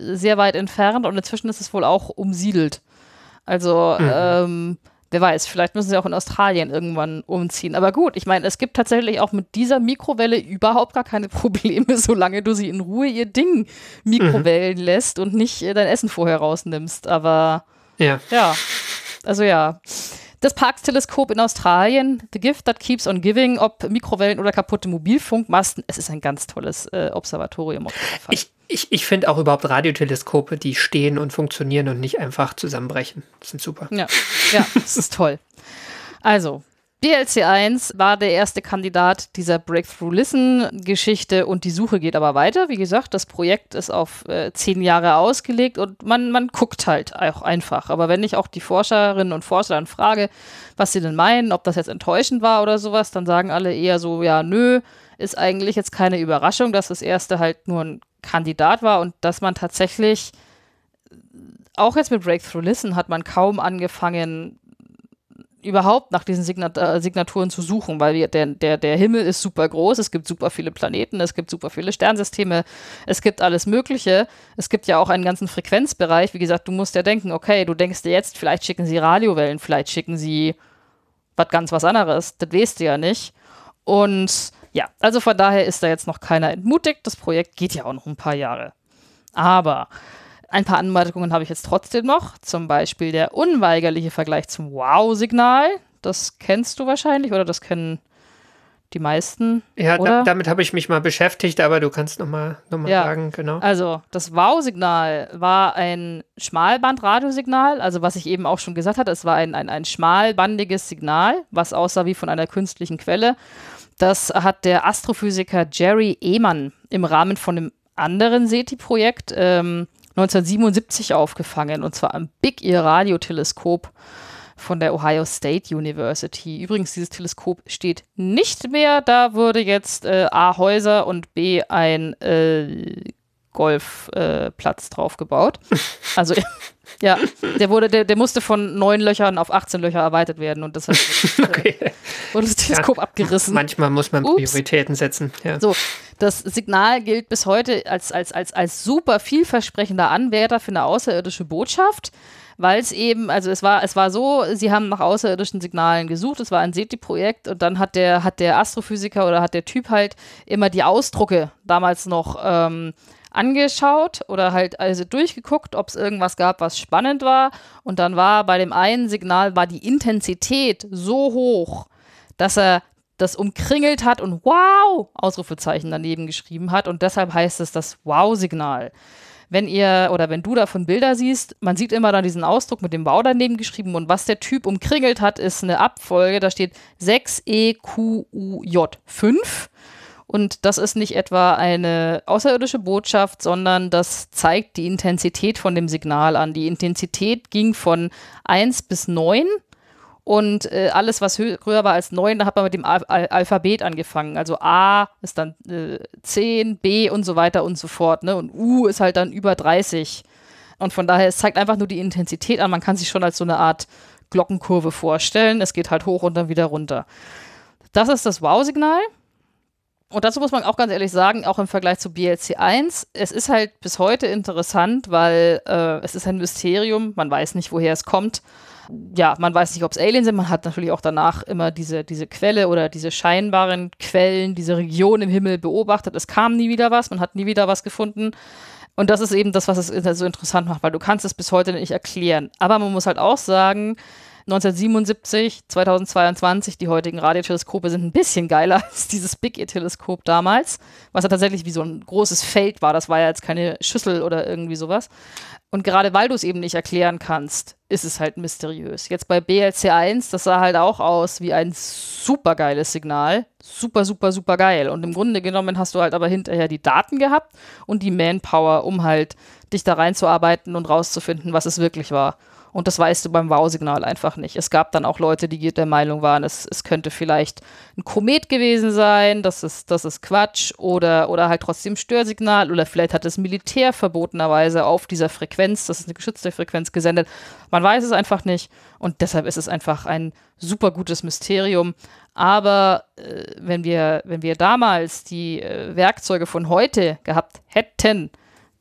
sehr weit entfernt und inzwischen ist es wohl auch umsiedelt. Also, mhm. ähm, wer weiß, vielleicht müssen sie auch in Australien irgendwann umziehen. Aber gut, ich meine, es gibt tatsächlich auch mit dieser Mikrowelle überhaupt gar keine *laughs* Probleme, solange du sie in Ruhe ihr Ding mikrowellen mhm. lässt und nicht dein Essen vorher rausnimmst. Aber ja. ja. Also ja. Das Parkes-Teleskop in Australien, The Gift That Keeps on Giving, ob Mikrowellen oder kaputte Mobilfunkmasten, es ist ein ganz tolles äh, Observatorium. Ich, ich, ich finde auch überhaupt Radioteleskope, die stehen und funktionieren und nicht einfach zusammenbrechen. Das sind super. Ja, ja *laughs* das ist toll. Also, BLC1 war der erste Kandidat dieser Breakthrough Listen-Geschichte und die Suche geht aber weiter. Wie gesagt, das Projekt ist auf äh, zehn Jahre ausgelegt und man, man guckt halt auch einfach. Aber wenn ich auch die Forscherinnen und Forscher dann frage, was sie denn meinen, ob das jetzt enttäuschend war oder sowas, dann sagen alle eher so, ja, nö, ist eigentlich jetzt keine Überraschung, dass das erste halt nur ein Kandidat war und dass man tatsächlich, auch jetzt mit Breakthrough Listen hat man kaum angefangen, überhaupt nach diesen Signat äh, Signaturen zu suchen, weil wir, der, der, der Himmel ist super groß, es gibt super viele Planeten, es gibt super viele Sternsysteme, es gibt alles Mögliche. Es gibt ja auch einen ganzen Frequenzbereich. Wie gesagt, du musst ja denken, okay, du denkst dir jetzt, vielleicht schicken sie Radiowellen, vielleicht schicken sie was ganz was anderes. Das weißt du ja nicht. Und ja, also von daher ist da jetzt noch keiner entmutigt. Das Projekt geht ja auch noch ein paar Jahre. Aber ein paar Anmerkungen habe ich jetzt trotzdem noch. Zum Beispiel der unweigerliche Vergleich zum Wow-Signal. Das kennst du wahrscheinlich oder das kennen die meisten. Ja, da, damit habe ich mich mal beschäftigt, aber du kannst nochmal noch mal ja. sagen, genau. Also, das Wow-Signal war ein Schmalband-Radiosignal, also was ich eben auch schon gesagt hatte, es war ein, ein, ein schmalbandiges Signal, was aussah wie von einer künstlichen Quelle. Das hat der Astrophysiker Jerry Ehmann im Rahmen von einem anderen SETI-Projekt ähm, 1977 aufgefangen, und zwar am Big Ear Radioteleskop von der Ohio State University. Übrigens, dieses Teleskop steht nicht mehr. Da wurde jetzt äh, A. Häuser und B. ein äh, Golfplatz äh, drauf gebaut. *laughs* Also ja, der wurde, der, der musste von neun Löchern auf 18 Löcher erweitert werden und deshalb *laughs* okay. äh, wurde das Teleskop ja, abgerissen. Manchmal muss man Prioritäten Ups. setzen. Ja. So, das Signal gilt bis heute als, als, als, als super vielversprechender Anwärter für eine außerirdische Botschaft weil es eben, also es war, es war so, sie haben nach außerirdischen Signalen gesucht, es war ein SETI-Projekt und dann hat der, hat der Astrophysiker oder hat der Typ halt immer die Ausdrucke damals noch ähm, angeschaut oder halt also durchgeguckt, ob es irgendwas gab, was spannend war. Und dann war bei dem einen Signal war die Intensität so hoch, dass er das umkringelt hat und wow, Ausrufezeichen daneben geschrieben hat. Und deshalb heißt es das Wow-Signal. Wenn ihr oder wenn du davon Bilder siehst, man sieht immer dann diesen Ausdruck mit dem Wow daneben geschrieben und was der Typ umkringelt hat, ist eine Abfolge, da steht 6EQUJ 5 und das ist nicht etwa eine außerirdische Botschaft, sondern das zeigt die Intensität von dem Signal an. Die Intensität ging von 1 bis 9 und äh, alles, was höher war als 9, da hat man mit dem Al Al Alphabet angefangen. Also A ist dann äh, 10, B und so weiter und so fort. Ne? Und U ist halt dann über 30. Und von daher, es zeigt einfach nur die Intensität an. Man kann sich schon als so eine Art Glockenkurve vorstellen. Es geht halt hoch und dann wieder runter. Das ist das Wow-Signal. Und dazu muss man auch ganz ehrlich sagen, auch im Vergleich zu BLC 1, es ist halt bis heute interessant, weil äh, es ist ein Mysterium, man weiß nicht, woher es kommt. Ja, man weiß nicht, ob es Aliens sind, man hat natürlich auch danach immer diese, diese Quelle oder diese scheinbaren Quellen, diese Region im Himmel beobachtet. Es kam nie wieder was, man hat nie wieder was gefunden. Und das ist eben das, was es so interessant macht, weil du kannst es bis heute nicht erklären. Aber man muss halt auch sagen, 1977, 2022, die heutigen Radioteleskope sind ein bisschen geiler *laughs* als dieses Big E-Teleskop damals, was ja tatsächlich wie so ein großes Feld war. Das war ja jetzt keine Schüssel oder irgendwie sowas. Und gerade weil du es eben nicht erklären kannst, ist es halt mysteriös. Jetzt bei BLC1, das sah halt auch aus wie ein super geiles Signal. Super, super, super geil. Und im Grunde genommen hast du halt aber hinterher die Daten gehabt und die Manpower, um halt dich da reinzuarbeiten und rauszufinden, was es wirklich war. Und das weißt du beim Wow-Signal einfach nicht. Es gab dann auch Leute, die der Meinung waren, es, es könnte vielleicht ein Komet gewesen sein, das ist, das ist Quatsch oder, oder halt trotzdem Störsignal oder vielleicht hat das Militär verbotenerweise auf dieser Frequenz, das ist eine geschützte Frequenz, gesendet. Man weiß es einfach nicht und deshalb ist es einfach ein super gutes Mysterium. Aber äh, wenn, wir, wenn wir damals die äh, Werkzeuge von heute gehabt hätten,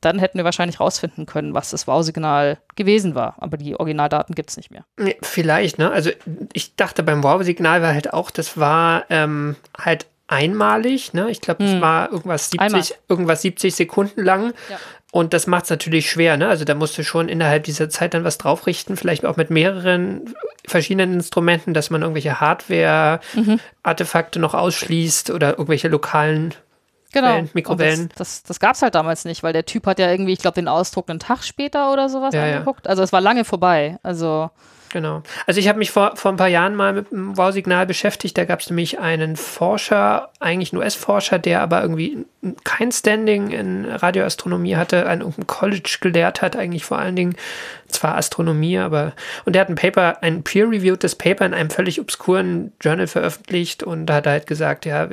dann hätten wir wahrscheinlich rausfinden können, was das Wow-Signal gewesen war. Aber die Originaldaten gibt es nicht mehr. Vielleicht, ne? Also ich dachte beim Wow-Signal war halt auch, das war ähm, halt einmalig, ne? Ich glaube, das hm. war irgendwas 70, irgendwas 70 Sekunden lang. Ja. Und das macht es natürlich schwer, ne? Also da musst du schon innerhalb dieser Zeit dann was draufrichten, vielleicht auch mit mehreren verschiedenen Instrumenten, dass man irgendwelche Hardware-Artefakte mhm. noch ausschließt oder irgendwelche lokalen Genau. Wellen, Mikrowellen. das, das, das gab es halt damals nicht, weil der Typ hat ja irgendwie, ich glaube, den Ausdruck einen Tag später oder sowas ja, angeguckt. Ja. Also es war lange vorbei. Also Genau. Also ich habe mich vor, vor ein paar Jahren mal mit dem Wow-Signal beschäftigt. Da gab es nämlich einen Forscher, eigentlich ein US-Forscher, der aber irgendwie kein Standing in Radioastronomie hatte, an irgendeinem College gelehrt hat, eigentlich vor allen Dingen zwar Astronomie, aber und der hat ein Paper, ein peer-reviewtes Paper in einem völlig obskuren Journal veröffentlicht und da hat er halt gesagt, ja,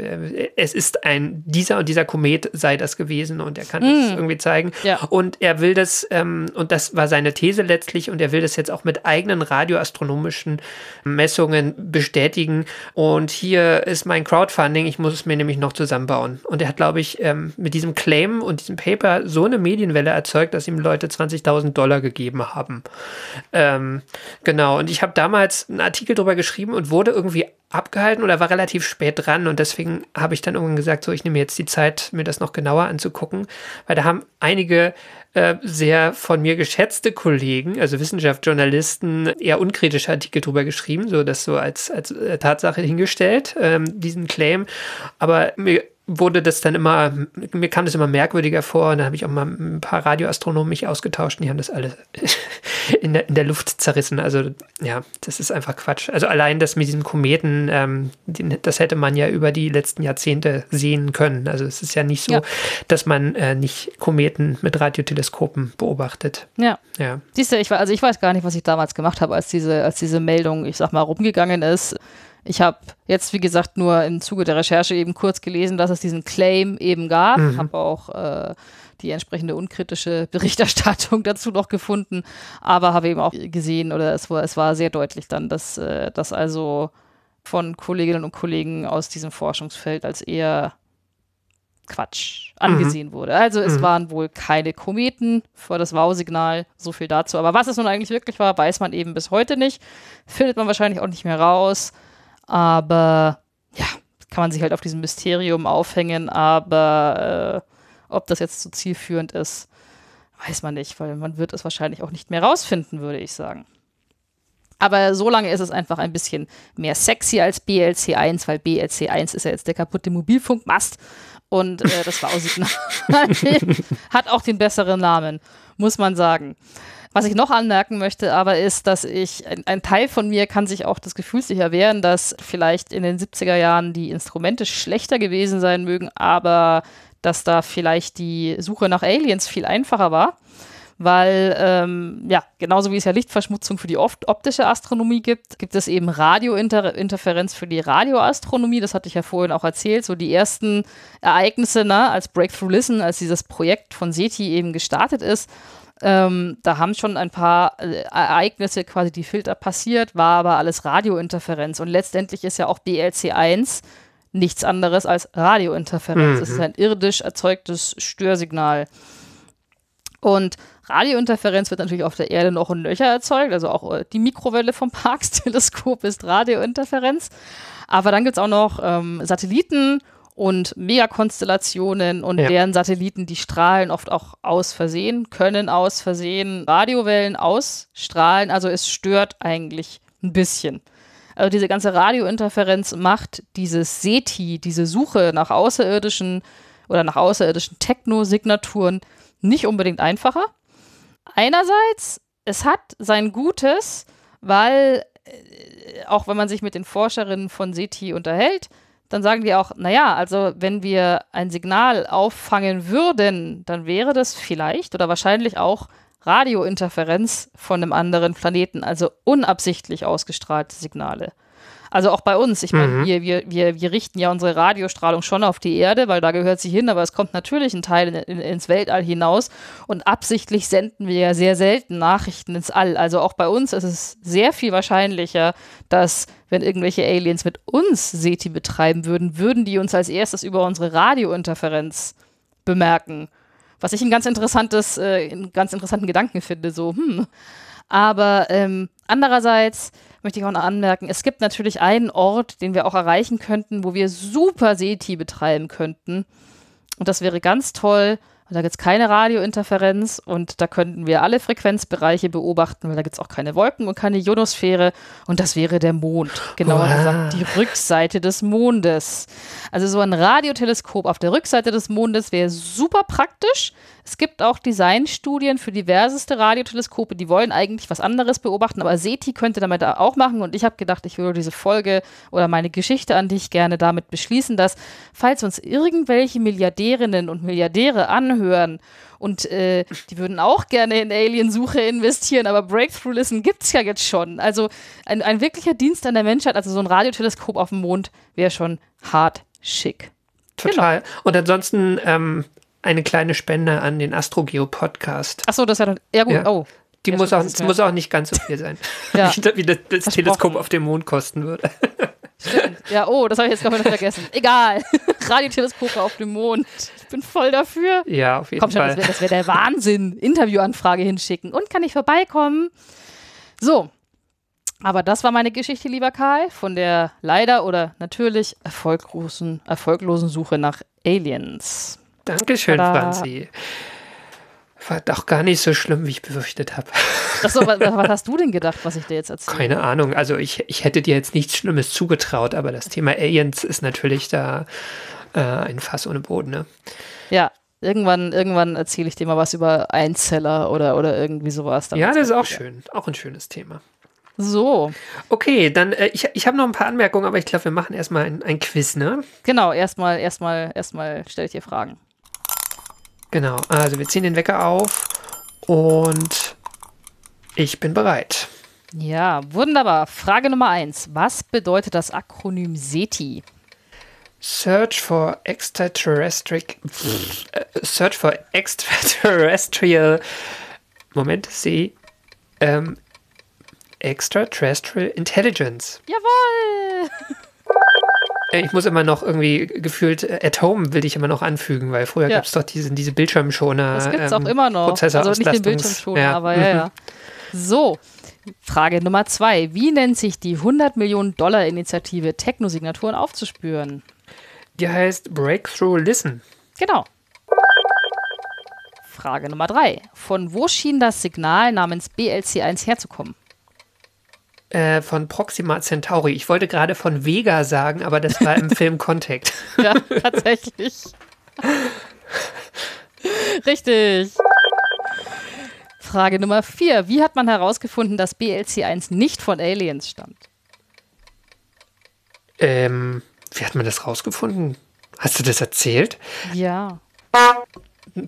es ist ein, dieser und dieser Komet sei das gewesen und er kann mm. es irgendwie zeigen. Ja. Und er will das, ähm, und das war seine These letztlich, und er will das jetzt auch mit eigenen radioastronomischen Messungen bestätigen. Und hier ist mein Crowdfunding, ich muss es mir nämlich noch zusammenbauen. Und er hat, glaube ich, ähm, mit diesem Claim und diesem Paper so eine Medienwelle erzeugt, dass ihm Leute 20.000 Dollar gegeben haben. Ähm, genau, und ich habe damals einen Artikel darüber geschrieben und wurde irgendwie abgehalten oder war relativ spät dran und deswegen habe ich dann irgendwann gesagt, so ich nehme jetzt die Zeit, mir das noch genauer anzugucken, weil da haben einige äh, sehr von mir geschätzte Kollegen, also Wissenschaftsjournalisten, eher unkritische Artikel drüber geschrieben, so das so als, als äh, Tatsache hingestellt, ähm, diesen Claim. Aber mir wurde das dann immer, mir kam das immer merkwürdiger vor und dann habe ich auch mal ein paar Radioastronomen mich ausgetauscht und die haben das alles in der, in der Luft zerrissen. Also ja, das ist einfach Quatsch. Also allein das mit diesem Kometen, ähm, das hätte man ja über die letzten Jahrzehnte sehen können. Also es ist ja nicht so, ja. dass man äh, nicht Kometen mit Radioteleskopen beobachtet. Ja. ja. Siehst du, ich, also ich weiß gar nicht, was ich damals gemacht habe, als diese, als diese Meldung, ich sag mal, rumgegangen ist. Ich habe jetzt, wie gesagt, nur im Zuge der Recherche eben kurz gelesen, dass es diesen Claim eben gab. Mhm. Habe auch äh, die entsprechende unkritische *laughs* Berichterstattung dazu noch gefunden, aber habe eben auch gesehen, oder es war, es war sehr deutlich dann, dass, äh, dass also von Kolleginnen und Kollegen aus diesem Forschungsfeld als eher Quatsch angesehen mhm. wurde. Also es mhm. waren wohl keine Kometen vor das Wow-Signal, so viel dazu. Aber was es nun eigentlich wirklich war, weiß man eben bis heute nicht. Findet man wahrscheinlich auch nicht mehr raus. Aber ja, kann man sich halt auf diesem Mysterium aufhängen, aber äh, Ob das jetzt so zielführend ist, weiß man nicht, weil man wird es wahrscheinlich auch nicht mehr rausfinden, würde ich sagen. Aber solange ist es einfach ein bisschen mehr sexy als BLC1, weil BLC1 ist ja jetzt der kaputte Mobilfunkmast und äh, das Bausignal *laughs* hat auch den besseren Namen, muss man sagen. Was ich noch anmerken möchte, aber ist, dass ich, ein, ein, Teil von mir kann sich auch das Gefühl sicher wehren, dass vielleicht in den 70er Jahren die Instrumente schlechter gewesen sein mögen, aber dass da vielleicht die Suche nach Aliens viel einfacher war weil ähm, ja, genauso wie es ja Lichtverschmutzung für die optische Astronomie gibt, gibt es eben Radiointerferenz für die Radioastronomie. Das hatte ich ja vorhin auch erzählt. So die ersten Ereignisse, ne, als Breakthrough Listen, als dieses Projekt von SETI eben gestartet ist, ähm, da haben schon ein paar äh, Ereignisse quasi die Filter passiert, war aber alles Radiointerferenz. Und letztendlich ist ja auch BLC1 nichts anderes als Radiointerferenz. Es mhm. ist ein irdisch erzeugtes Störsignal. Und Radiointerferenz wird natürlich auf der Erde noch in Löcher erzeugt, also auch äh, die Mikrowelle vom *laughs* Parkes-Teleskop ist Radiointerferenz. Aber dann gibt es auch noch ähm, Satelliten und Megakonstellationen und ja. deren Satelliten, die strahlen oft auch aus Versehen, können aus Versehen Radiowellen ausstrahlen. Also es stört eigentlich ein bisschen. Also diese ganze Radiointerferenz macht dieses SETI, diese Suche nach außerirdischen oder nach außerirdischen Techno-Signaturen nicht unbedingt einfacher. Einerseits, es hat sein Gutes, weil äh, auch wenn man sich mit den Forscherinnen von SETI unterhält, dann sagen die auch, naja, also wenn wir ein Signal auffangen würden, dann wäre das vielleicht oder wahrscheinlich auch Radiointerferenz von einem anderen Planeten, also unabsichtlich ausgestrahlte Signale. Also auch bei uns. Ich meine, mhm. wir, wir, wir, wir richten ja unsere Radiostrahlung schon auf die Erde, weil da gehört sie hin, aber es kommt natürlich ein Teil in, in, ins Weltall hinaus und absichtlich senden wir ja sehr selten Nachrichten ins All. Also auch bei uns ist es sehr viel wahrscheinlicher, dass wenn irgendwelche Aliens mit uns SETI betreiben würden, würden die uns als erstes über unsere Radiointerferenz bemerken. Was ich ein ganz interessantes, äh, einen ganz interessanten Gedanken finde, so, hm. Aber ähm, andererseits möchte ich auch noch anmerken, es gibt natürlich einen Ort, den wir auch erreichen könnten, wo wir super SETI betreiben könnten. Und das wäre ganz toll. Da gibt es keine Radiointerferenz und da könnten wir alle Frequenzbereiche beobachten, weil da gibt es auch keine Wolken und keine Ionosphäre. Und das wäre der Mond. Genauer wow. gesagt, die Rückseite des Mondes. Also so ein Radioteleskop auf der Rückseite des Mondes wäre super praktisch. Es gibt auch Designstudien für diverseste Radioteleskope, die wollen eigentlich was anderes beobachten, aber SETI könnte damit auch machen. Und ich habe gedacht, ich würde diese Folge oder meine Geschichte an dich gerne damit beschließen, dass, falls uns irgendwelche Milliardärinnen und Milliardäre anhören und äh, die würden auch gerne in Aliensuche investieren, aber Breakthrough Listen gibt es ja jetzt schon. Also ein, ein wirklicher Dienst an der Menschheit, also so ein Radioteleskop auf dem Mond, wäre schon hart schick. Total. Genau. Und ansonsten ähm, eine kleine Spende an den Astrogeo Podcast. Achso, das ist ja, dann, ja gut, ja. oh. Die muss auch, muss auch nicht ganz so viel sein. *laughs* *laughs* ja. Wie das, das Teleskop auf dem Mond kosten würde. Stimmt. Ja, oh, das habe ich jetzt gerade vergessen. *laughs* Egal. *laughs* Radioteleskope auf dem Mond. Ich bin voll dafür. Ja, auf jeden Komm schon, Fall. Das wäre wär der Wahnsinn. Interviewanfrage hinschicken. Und kann ich vorbeikommen? So. Aber das war meine Geschichte, lieber Karl, von der leider oder natürlich erfolglosen, erfolglosen Suche nach Aliens. Dankeschön, Tada. Franzi. War doch gar nicht so schlimm, wie ich befürchtet habe. Achso, was, was, hast du denn gedacht, was ich dir jetzt erzähle? Keine Ahnung. Also ich, ich hätte dir jetzt nichts Schlimmes zugetraut, aber das Thema Aliens ist natürlich da äh, ein Fass ohne Boden, ne? Ja, irgendwann, irgendwann erzähle ich dir mal was über Einzeller oder, oder irgendwie sowas. Ja, das ist auch schön. Auch ein schönes Thema. So. Okay, dann äh, ich, ich habe noch ein paar Anmerkungen, aber ich glaube, wir machen erstmal ein, ein Quiz, ne? Genau, erstmal, erstmal, erstmal stelle ich dir Fragen. Genau, also wir ziehen den Wecker auf und ich bin bereit. Ja, wunderbar. Frage Nummer eins. Was bedeutet das Akronym SETI? Search for extraterrestrial. Äh, search for extraterrestrial. Moment, C. Ähm, extraterrestrial Intelligence. Jawohl! *laughs* Äh, ich muss immer noch irgendwie gefühlt äh, at home will ich immer noch anfügen, weil früher ja. gab es doch diese, diese Bildschirmschoner. Das gibt es ähm, auch immer noch. Also nicht den Bildschirmschoner, ja. aber ja, ja. So, Frage Nummer zwei. Wie nennt sich die 100 Millionen Dollar Initiative, Technosignaturen aufzuspüren? Die heißt Breakthrough Listen. Genau. Frage Nummer drei. Von wo schien das Signal namens BLC1 herzukommen? Äh, von Proxima Centauri. Ich wollte gerade von Vega sagen, aber das war im *laughs* Film Contact. Ja, tatsächlich. Richtig. Frage Nummer vier. Wie hat man herausgefunden, dass BLC1 nicht von Aliens stammt? Ähm, wie hat man das rausgefunden? Hast du das erzählt? Ja.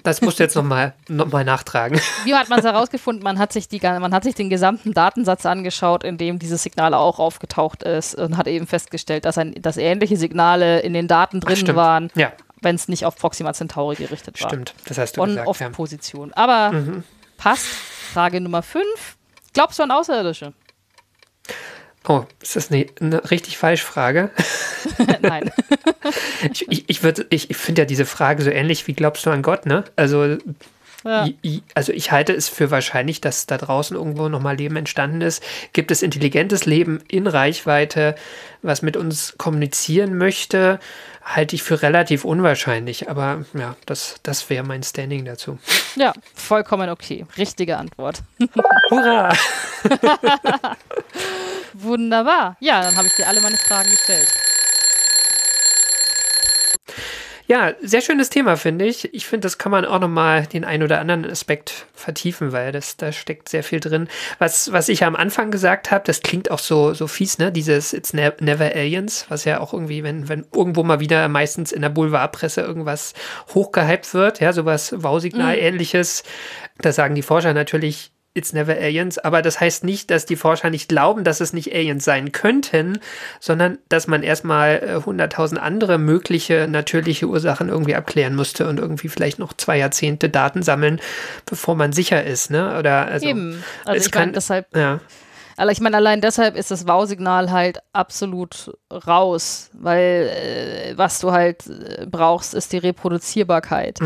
Das musst du jetzt nochmal noch mal nachtragen. Wie hat man es herausgefunden? Man hat, sich die, man hat sich den gesamten Datensatz angeschaut, in dem dieses Signal auch aufgetaucht ist und hat eben festgestellt, dass, ein, dass ähnliche Signale in den Daten drin stimmt. waren, Ja, wenn es nicht auf Proxima Centauri gerichtet war. stimmt. Das hast du gesagt. Ja. Mhm. On-Off-Position. Aber passt. Frage Nummer 5. Glaubst du an Außerirdische? Oh, ist das eine, eine richtig falsche Frage? *laughs* Nein. *laughs* Ich, ich, ich, würd- ich, ich finde ja diese Frage so ähnlich wie glaubst du an Gott, ne? Also, Ja. also ich halte es für wahrscheinlich, dass da draußen irgendwo nochmal Leben entstanden ist. Gibt es intelligentes Leben in Reichweite, was mit uns kommunizieren möchte, halte ich für relativ unwahrscheinlich. Aber ja, das, das wäre mein Standing dazu. Ja, vollkommen okay. Richtige Antwort. *laughs* Hurra! *laughs* Wunderbar. Ja, dann habe ich dir alle meine Fragen gestellt. Ja, sehr schönes Thema, finde ich. Ich finde, das kann man auch nochmal den ein oder anderen Aspekt vertiefen, weil das, da steckt sehr viel drin. Was, was ich ja am Anfang gesagt habe, das klingt auch so, so fies, ne? Dieses It's ne Never Aliens, was ja auch irgendwie, wenn, wenn irgendwo mal wieder meistens in der Boulevardpresse irgendwas hochgehypt wird, ja, sowas Wow-Signal-ähnliches, da sagen die Forscher natürlich, It's never aliens, aber das heißt nicht, dass die Forscher nicht glauben, dass es nicht Aliens sein könnten, sondern dass man erstmal äh, hunderttausend andere mögliche natürliche Ursachen irgendwie abklären musste und irgendwie vielleicht noch zwei Jahrzehnte Daten sammeln, bevor man sicher ist, ne? Oder also Eben. Also es ich kann- deshalb, ja, also ich meine, allein deshalb ist das Wow-Signal halt absolut raus, weil äh, was du halt äh, brauchst, ist die Reproduzierbarkeit.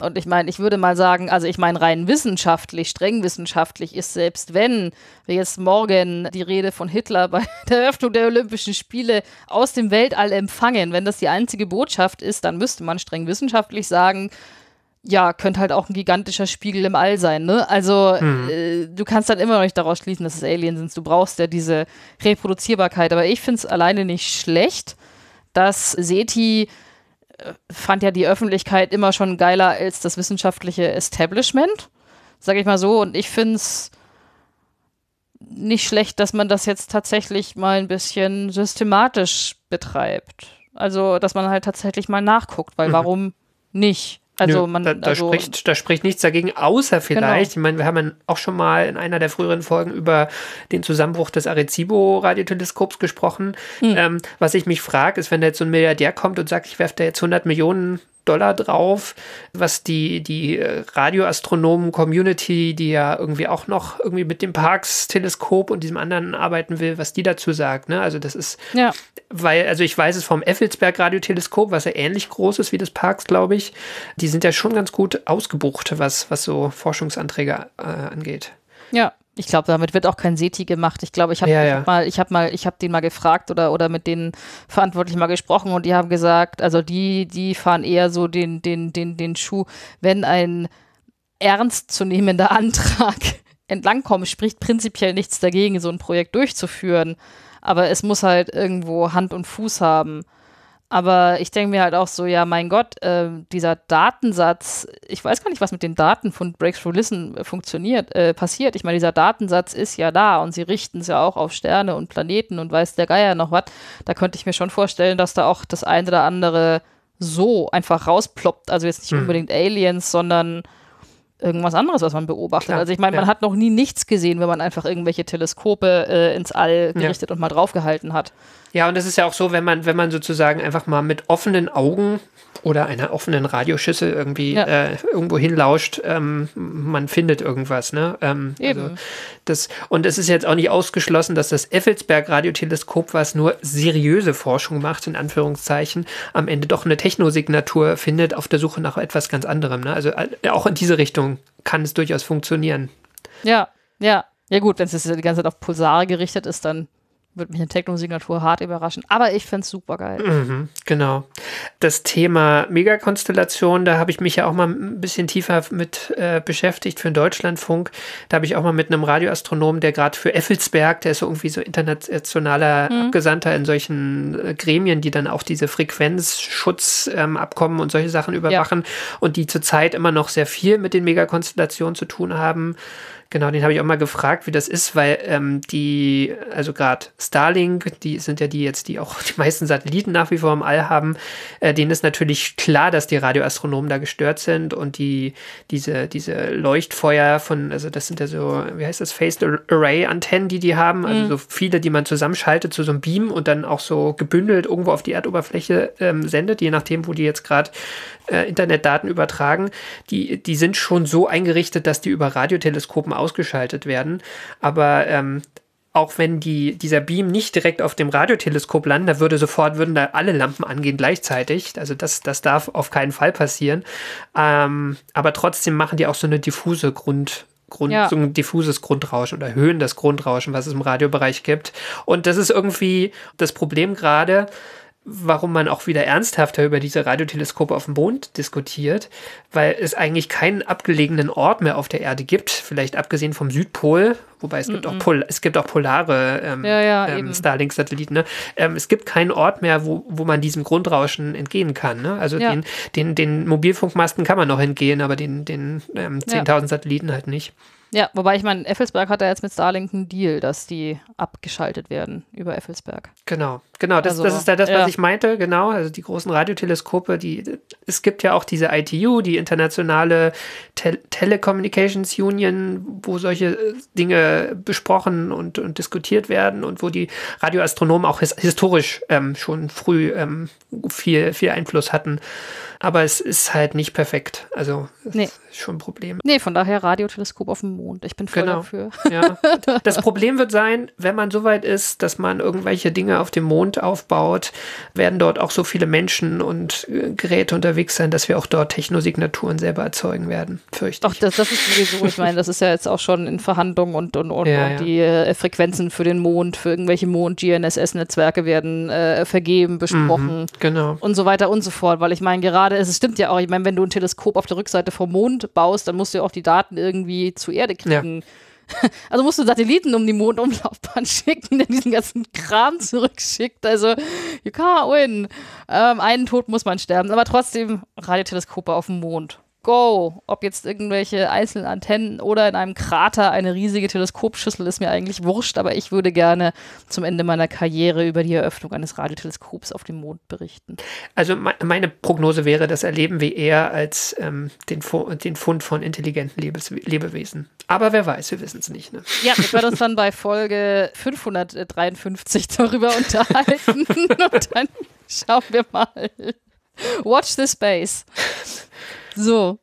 Und ich meine, ich würde mal sagen, also ich meine, rein wissenschaftlich, streng wissenschaftlich ist selbst wenn wir jetzt morgen die Rede von Hitler bei *laughs* der Eröffnung der Olympischen Spiele aus dem Weltall empfangen, wenn das die einzige Botschaft ist, dann müsste man streng wissenschaftlich sagen, ja, könnte halt auch ein gigantischer Spiegel im All sein, ne? Also äh, du kannst dann immer noch nicht daraus schließen, dass es Aliens sind. Du brauchst ja diese Reproduzierbarkeit. Aber ich finde es alleine nicht schlecht, dass SETI äh, fand ja die Öffentlichkeit immer schon geiler als das wissenschaftliche Establishment, sag ich mal so. Und ich finde es nicht schlecht, dass man das jetzt tatsächlich mal ein bisschen systematisch betreibt. Also, dass man halt tatsächlich mal nachguckt, weil warum nicht? Also, Nö, man, da, da, also, spricht, da spricht nichts dagegen, außer vielleicht, ich meine, wir haben ja auch schon mal in einer der früheren Folgen über den Zusammenbruch des Arecibo-Radioteleskops gesprochen. Hm. Ähm, was ich mich frage, ist, wenn da jetzt so ein Milliardär kommt und sagt, ich werfe da jetzt 100 Millionen Dollar drauf, was die, die äh, Radioastronomen-Community, die ja irgendwie auch noch irgendwie mit dem Parkes-Teleskop und diesem anderen arbeiten will, was die dazu sagt. Ne? Also das ist, ja, weil, also ich weiß es vom Effelsberg-Radioteleskop, was ja ähnlich groß ist wie das Parks, glaube ich. Die sind ja schon ganz gut ausgebucht, was, was so Forschungsanträge äh, angeht. ja. Ich glaube, damit wird auch kein SETI gemacht. Ich glaube, ich habe Ja, ja. hab mal, ich habe mal, ich habe den mal gefragt oder oder mit den Verantwortlichen mal gesprochen und die haben gesagt, also die, die fahren eher so den, den, den, den Schuh, wenn ein ernstzunehmender *laughs* Antrag entlangkommt, spricht prinzipiell nichts dagegen, so ein Projekt durchzuführen. Aber es muss halt irgendwo Hand und Fuß haben. Aber ich denke mir halt auch so, ja, mein Gott, äh, dieser Datensatz, ich weiß gar nicht, was mit den Daten von Breakthrough Listen äh, funktioniert, äh, passiert. Ich meine, dieser Datensatz ist ja da und sie richten es ja auch auf Sterne und Planeten und weiß der Geier noch was. Da könnte ich mir schon vorstellen, dass da auch das eine oder andere so einfach rausploppt. Also jetzt nicht Hm. unbedingt Aliens, sondern irgendwas anderes, was man beobachtet. Klar, also ich meine, man ja. hat noch nie nichts gesehen, wenn man einfach irgendwelche Teleskope äh, ins All gerichtet und mal draufgehalten hat. Ja, und das ist ja auch so, wenn man, wenn man sozusagen einfach mal mit offenen Augen oder einer offenen Radioschüssel irgendwie Ja. äh, irgendwo hinlauscht, ähm, man findet irgendwas, ne? Ähm, Eben. Also das, und es ist jetzt auch nicht ausgeschlossen, dass das Effelsberg-Radioteleskop, was nur seriöse Forschung macht, in Anführungszeichen, am Ende doch eine Technosignatur findet auf der Suche nach etwas ganz anderem. Ne? Also äh, auch in diese Richtung kann es durchaus funktionieren. Ja, ja. Ja gut, wenn es jetzt die ganze Zeit auf Pulsare gerichtet ist, dann Würde mich eine Techno-Signatur hart überraschen. Aber ich fände es super geil. Mhm, genau. Das Thema Megakonstellation, da habe ich mich ja auch mal ein bisschen tiefer mit äh, beschäftigt für den Deutschlandfunk. Da habe ich auch mal mit einem Radioastronomen, der gerade für Effelsberg, der ist so irgendwie so internationaler Mhm. Abgesandter in solchen äh, Gremien, die dann auch diese Frequenzschutzabkommen und solche Sachen überwachen und die zurzeit immer noch sehr viel mit den Megakonstellationen zu tun haben. Genau, den habe ich auch mal gefragt, wie das ist, weil ähm, die, also gerade Starlink, die sind ja die jetzt, die auch *laughs* die meisten Satelliten nach wie vor im All haben, äh, denen ist natürlich klar, dass die Radioastronomen da gestört sind und die, diese, diese Leuchtfeuer von, also das sind ja so, wie heißt das, Phased Array Antennen, die die haben, also so viele, die man zusammenschaltet zu so einem Beam und dann auch so gebündelt irgendwo auf die Erdoberfläche ähm, sendet, je nachdem, wo die jetzt gerade äh, Internetdaten übertragen, die, die sind schon so eingerichtet, dass die über Radioteleskopen ausgeschaltet werden. Aber ähm, auch wenn die, dieser Beam nicht direkt auf dem Radioteleskop landet, da würde sofort, würden da alle Lampen angehen gleichzeitig. Also das, das darf auf keinen Fall passieren. Ähm, aber trotzdem machen die auch so eine diffuse Grund, Grund, Ja. so ein diffuses Grundrauschen oder erhöhen das Grundrauschen, was es im Radiobereich gibt. Und das ist irgendwie das Problem gerade, warum man auch wieder ernsthafter über diese Radioteleskope auf dem Mond diskutiert, weil es eigentlich keinen abgelegenen Ort mehr auf der Erde gibt, vielleicht abgesehen vom Südpol, wobei es gibt auch Pol es gibt auch polare ähm, Ja, ja, ähm. Starlink-Satelliten. Ne? Ähm, es gibt keinen Ort mehr, wo, wo man diesem Grundrauschen entgehen kann. Ne? Also Ja. den, den, den Mobilfunkmasten kann man noch entgehen, aber den, den ähm, Ja. 10.000 Satelliten halt nicht. Ja, wobei ich meine, Effelsberg hat ja jetzt mit Starlink einen Deal, dass die abgeschaltet werden über Effelsberg. Genau, genau, das, Also, das ist ja das, was ja. ich meinte, genau. Also die großen Radioteleskope, die es gibt ja auch diese ITU, die internationale Tel Telecommunications Union, wo solche äh, Dinge besprochen und, und diskutiert werden und wo die Radioastronomen auch his historisch ähm, schon früh ähm, viel, viel Einfluss hatten. Aber es ist halt nicht perfekt. Also das Nee. ist schon ein Problem. Nee, von daher Radioteleskop auf dem Mond. Ich bin voll Genau. dafür. Ja. *laughs* Das Problem wird sein, wenn man so weit ist, dass man irgendwelche Dinge auf dem Mond aufbaut, werden dort auch so viele Menschen und äh, Geräte unterwegs sein, dass wir auch dort Technosignaturen selber erzeugen werden, fürchte ich. das, das ist sowieso, ich meine, das ist ja jetzt auch schon in Verhandlungen und, und, und, Ja, und ja. die äh, Frequenzen für den Mond, für irgendwelche Mond-GNSS-Netzwerke werden äh, vergeben, besprochen. Genau. und so weiter und so fort, weil ich meine, gerade, es stimmt ja auch, ich meine, wenn du ein Teleskop auf der Rückseite vom Mond baust, dann musst du ja auch die Daten irgendwie zur Erde kriegen. *laughs* Also musst du Satelliten um die Mondumlaufbahn *laughs* schicken, der diesen ganzen Kram zurückschickt. Also, you can't win. Ähm, einen Tod muss man sterben, aber trotzdem Radioteleskope auf dem Mond. Go! Ob jetzt irgendwelche einzelnen Antennen oder in einem Krater eine riesige Teleskopschüssel ist mir eigentlich wurscht, aber ich würde gerne zum Ende meiner Karriere über die Eröffnung eines Radioteleskops auf dem Mond berichten. Also me meine Prognose wäre, das erleben wir eher als ähm, den, Fu den Fund von intelligenten Lebes Lebewesen. Aber wer weiß, wir wissen es nicht. Ne? Ja, wir werden uns dann bei Folge 553 *laughs* darüber unterhalten *laughs* und dann schauen wir mal. Watch the space. So,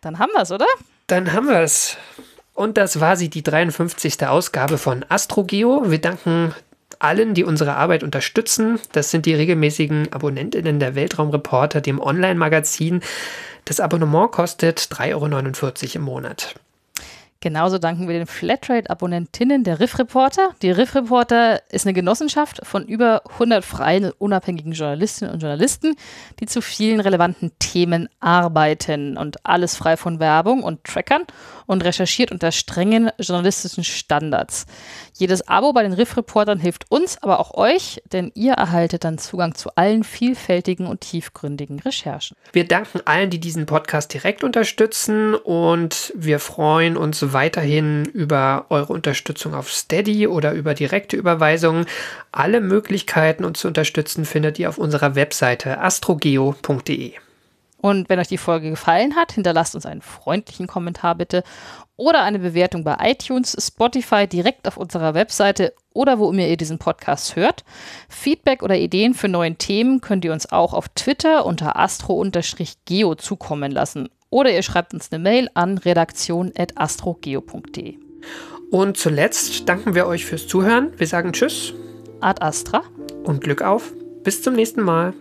dann haben wir es, oder? Dann haben wir es. Und das war sie, die 53. Ausgabe von AstroGeo. Wir danken allen, die unsere Arbeit unterstützen. Das sind die regelmäßigen Abonnentinnen der Weltraumreporter, dem Online-Magazin. Das Abonnement kostet 3,49 Euro im Monat. Genauso danken wir den Flatrate-Abonnentinnen der Riff Reporter. Die Riff Reporter ist eine Genossenschaft von über 100 freien und unabhängigen Journalistinnen und Journalisten, die zu vielen relevanten Themen arbeiten und alles frei von Werbung und Trackern und recherchiert unter strengen journalistischen Standards. Jedes Abo bei den Riff Reportern hilft uns, aber auch euch, denn ihr erhaltet dann Zugang zu allen vielfältigen und tiefgründigen Recherchen. Wir danken allen, die diesen Podcast direkt unterstützen und wir freuen uns weiterhin über eure Unterstützung auf Steady oder über direkte Überweisungen. Alle Möglichkeiten, uns zu unterstützen, findet ihr auf unserer Webseite astrogeo.de. Und wenn euch die Folge gefallen hat, hinterlasst uns einen freundlichen Kommentar bitte oder eine Bewertung bei iTunes, Spotify direkt auf unserer Webseite oder wo immer ihr diesen Podcast hört. Feedback oder Ideen für neue Themen könnt ihr uns auch auf Twitter unter astro-geo zukommen lassen. Oder ihr schreibt uns eine Mail an redaktion.astrogeo.de. Und zuletzt danken wir euch fürs Zuhören. Wir sagen Tschüss Ad Astra. und Glück auf. Bis zum nächsten Mal.